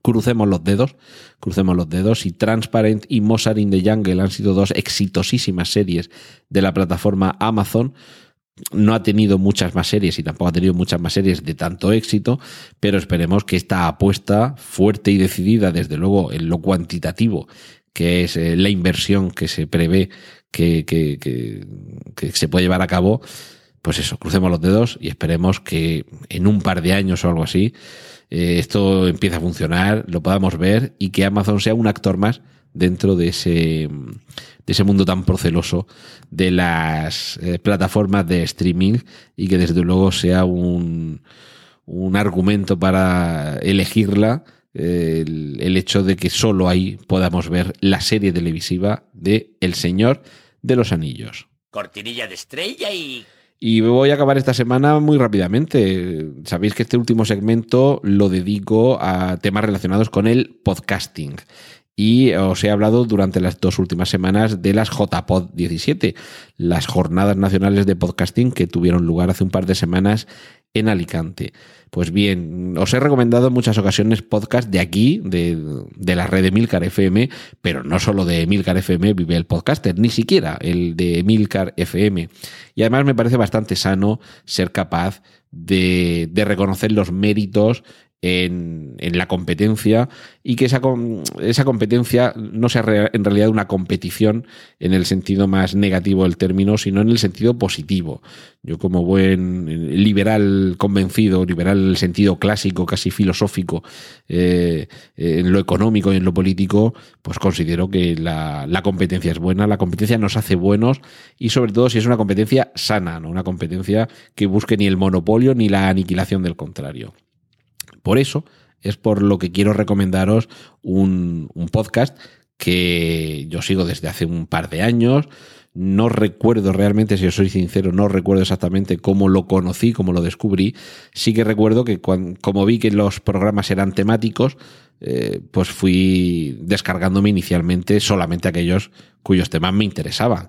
Crucemos los dedos, crucemos los dedos y Transparent y Mozart in the Jungle han sido dos exitosísimas series de la plataforma Amazon. No ha tenido muchas más series y tampoco ha tenido muchas más series de tanto éxito, pero esperemos que esta apuesta fuerte y decidida, desde luego en lo cuantitativo, que es eh, la inversión que se prevé que, se puede llevar a cabo, pues eso, crucemos los dedos y esperemos que en un par de años o algo así, eh, esto empieza a funcionar, lo podamos ver y que Amazon sea un actor más dentro de ese, de ese mundo tan proceloso de las eh, plataformas de streaming y que desde luego sea un, un argumento para elegirla el, el, hecho de que solo ahí podamos ver la serie televisiva de El Señor de los Anillos. Cortinilla de estrella y y voy a acabar esta semana muy rápidamente. Sabéis que este último segmento lo dedico a temas relacionados con el podcasting. Y os he hablado durante las dos últimas semanas de las JPod 17, las jornadas nacionales de podcasting que tuvieron lugar hace un par de semanas en Alicante. Pues bien, os he recomendado en muchas ocasiones podcast de aquí, de, de la red de Milcar FM, pero no solo de Milcar FM vive el podcaster, ni siquiera el de Milcar FM. Y además me parece bastante sano ser capaz de, de reconocer los méritos en, la competencia y que esa, esa competencia no sea en realidad una competición en el sentido más negativo del término, sino en el sentido positivo. Yo como buen liberal convencido, liberal en el sentido clásico, casi filosófico, eh, en lo económico y en lo político, pues considero que la, la, competencia es buena, la competencia nos hace buenos y sobre todo si es una competencia sana, no una competencia que busque ni el monopolio ni la aniquilación del contrario. Por eso es por lo que quiero recomendaros un, un podcast que yo sigo desde hace un par de años. No recuerdo realmente, si os soy sincero, no recuerdo exactamente cómo lo conocí, cómo lo descubrí. Sí que recuerdo que cuando, como vi que los programas eran temáticos, eh, pues fui descargándome inicialmente solamente aquellos cuyos temas me interesaban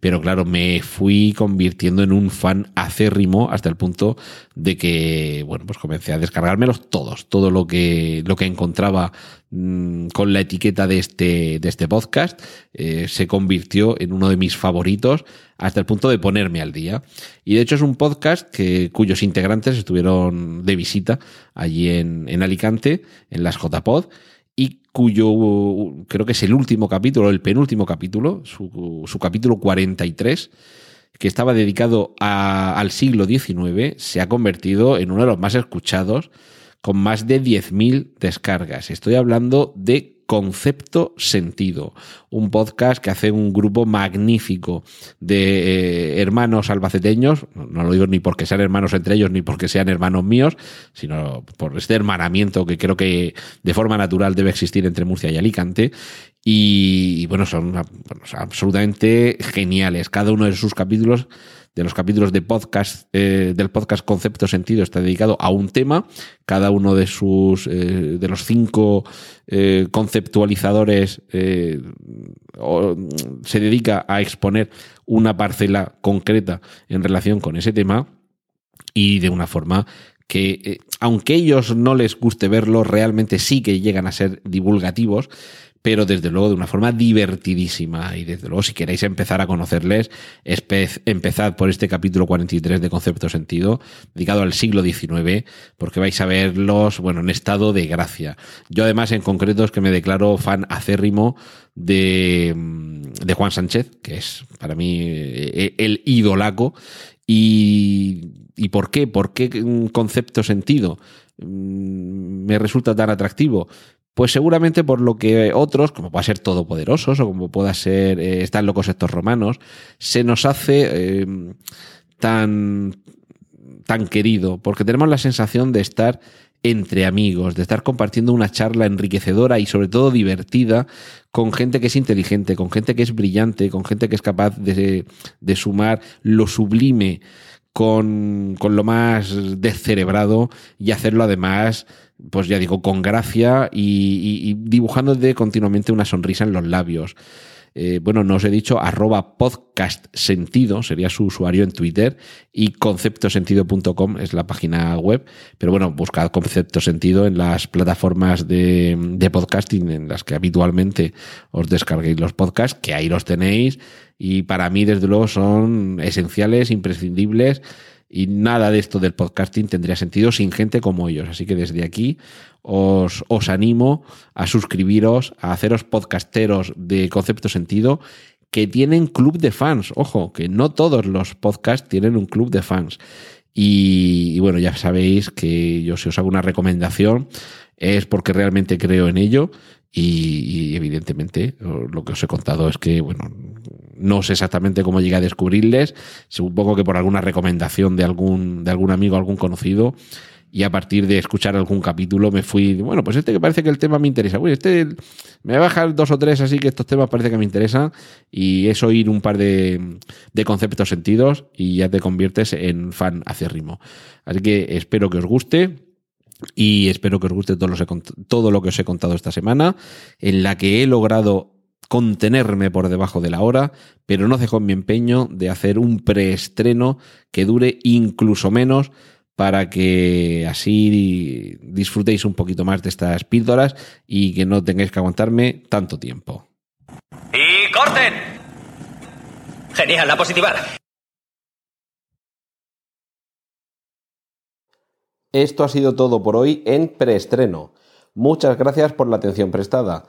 pero claro, me fui convirtiendo en un fan acérrimo hasta el punto de que, bueno, pues comencé a descargármelos todos, todo lo que, lo que encontraba mmm, con la etiqueta de este, de este podcast, eh, se convirtió en uno de mis favoritos hasta el punto de ponerme al día. Y de hecho es un podcast que, cuyos integrantes estuvieron de visita allí en, en Alicante, en las JPod, y cuyo creo que es el último capítulo, el penúltimo capítulo, su, su capítulo 43, que estaba dedicado a, al siglo XIX, se ha convertido en uno de los más escuchados, con más de 10.000 descargas. Estoy hablando de Concepto Sentido, un podcast que hace un grupo magnífico de eh, hermanos albaceteños, no lo digo ni porque sean hermanos entre ellos ni porque sean hermanos míos, sino por este hermanamiento que creo que de forma natural debe existir entre Murcia y Alicante. Y, bueno, son absolutamente geniales. Cada uno de sus capítulos de los capítulos de podcast, eh, del podcast Concepto Sentido está dedicado a un tema. Cada uno de sus, eh, de los cinco eh, conceptualizadores o, se dedica a exponer una parcela concreta en relación con ese tema y de una forma que, aunque ellos no les guste verlo, realmente sí que llegan a ser divulgativos pero desde luego de una forma divertidísima. Y desde luego, si queréis empezar a conocerles, empezad por este capítulo 43 de Concepto Sentido, dedicado al siglo XIX, porque vais a verlos, bueno, en estado de gracia. Yo además, en concreto, es que me declaro fan acérrimo de, de Juan Sánchez, que es para mí eh, el idolaco. Y, ¿Y por qué? ¿Por qué concepto sentido? Mm, me resulta tan atractivo pues seguramente por lo que otros, como pueda ser Todopoderosos o como pueda ser eh, Están locos estos romanos, se nos hace eh, tan, tan querido, porque tenemos la sensación de estar entre amigos, de estar compartiendo una charla enriquecedora y sobre todo divertida con gente que es inteligente, con gente que es brillante, con gente que es capaz de, de sumar lo sublime con, con lo más descerebrado y hacerlo además pues ya digo, con gracia y, y, continuamente una sonrisa en los labios. Eh, bueno, no os he dicho, arroba podcast sentido, sería su usuario en Twitter, y conceptosentido.com es la página web, pero bueno, buscad concepto sentido en las plataformas de, de podcasting en las que habitualmente os descarguéis los podcasts, que ahí los tenéis, y para mí, desde luego, son esenciales, imprescindibles, y nada de esto del podcasting tendría sentido sin gente como ellos. Así que desde aquí os, os animo a suscribiros, a haceros podcasteros de concepto sentido que tienen club de fans. Ojo, que no todos los podcasts tienen un club de fans. Y, bueno, ya sabéis que yo si os hago una recomendación es porque realmente creo en ello y, y, evidentemente lo que os he contado es que, bueno, no sé exactamente cómo llegué a descubrirles, supongo que por alguna recomendación de algún, de algún amigo, algún conocido, y a partir de escuchar algún capítulo me fui, bueno, pues este que parece que el tema me interesa, bueno, este me voy a bajar dos o tres así que estos temas parece que me interesan y es oír un par de, de conceptos sentidos y ya te conviertes en fan acérrimo. Así que espero que os guste. Y espero que os guste todo lo, todo lo que os he contado esta semana, en la que he logrado contenerme por debajo de la hora, pero no dejo en mi empeño de hacer un preestreno que dure incluso menos para que así disfrutéis un poquito más de estas píldoras y que no tengáis que aguantarme tanto tiempo. ¡Y corten! Genial, la positivar. Esto ha sido todo por hoy en preestreno. Muchas gracias por la atención prestada.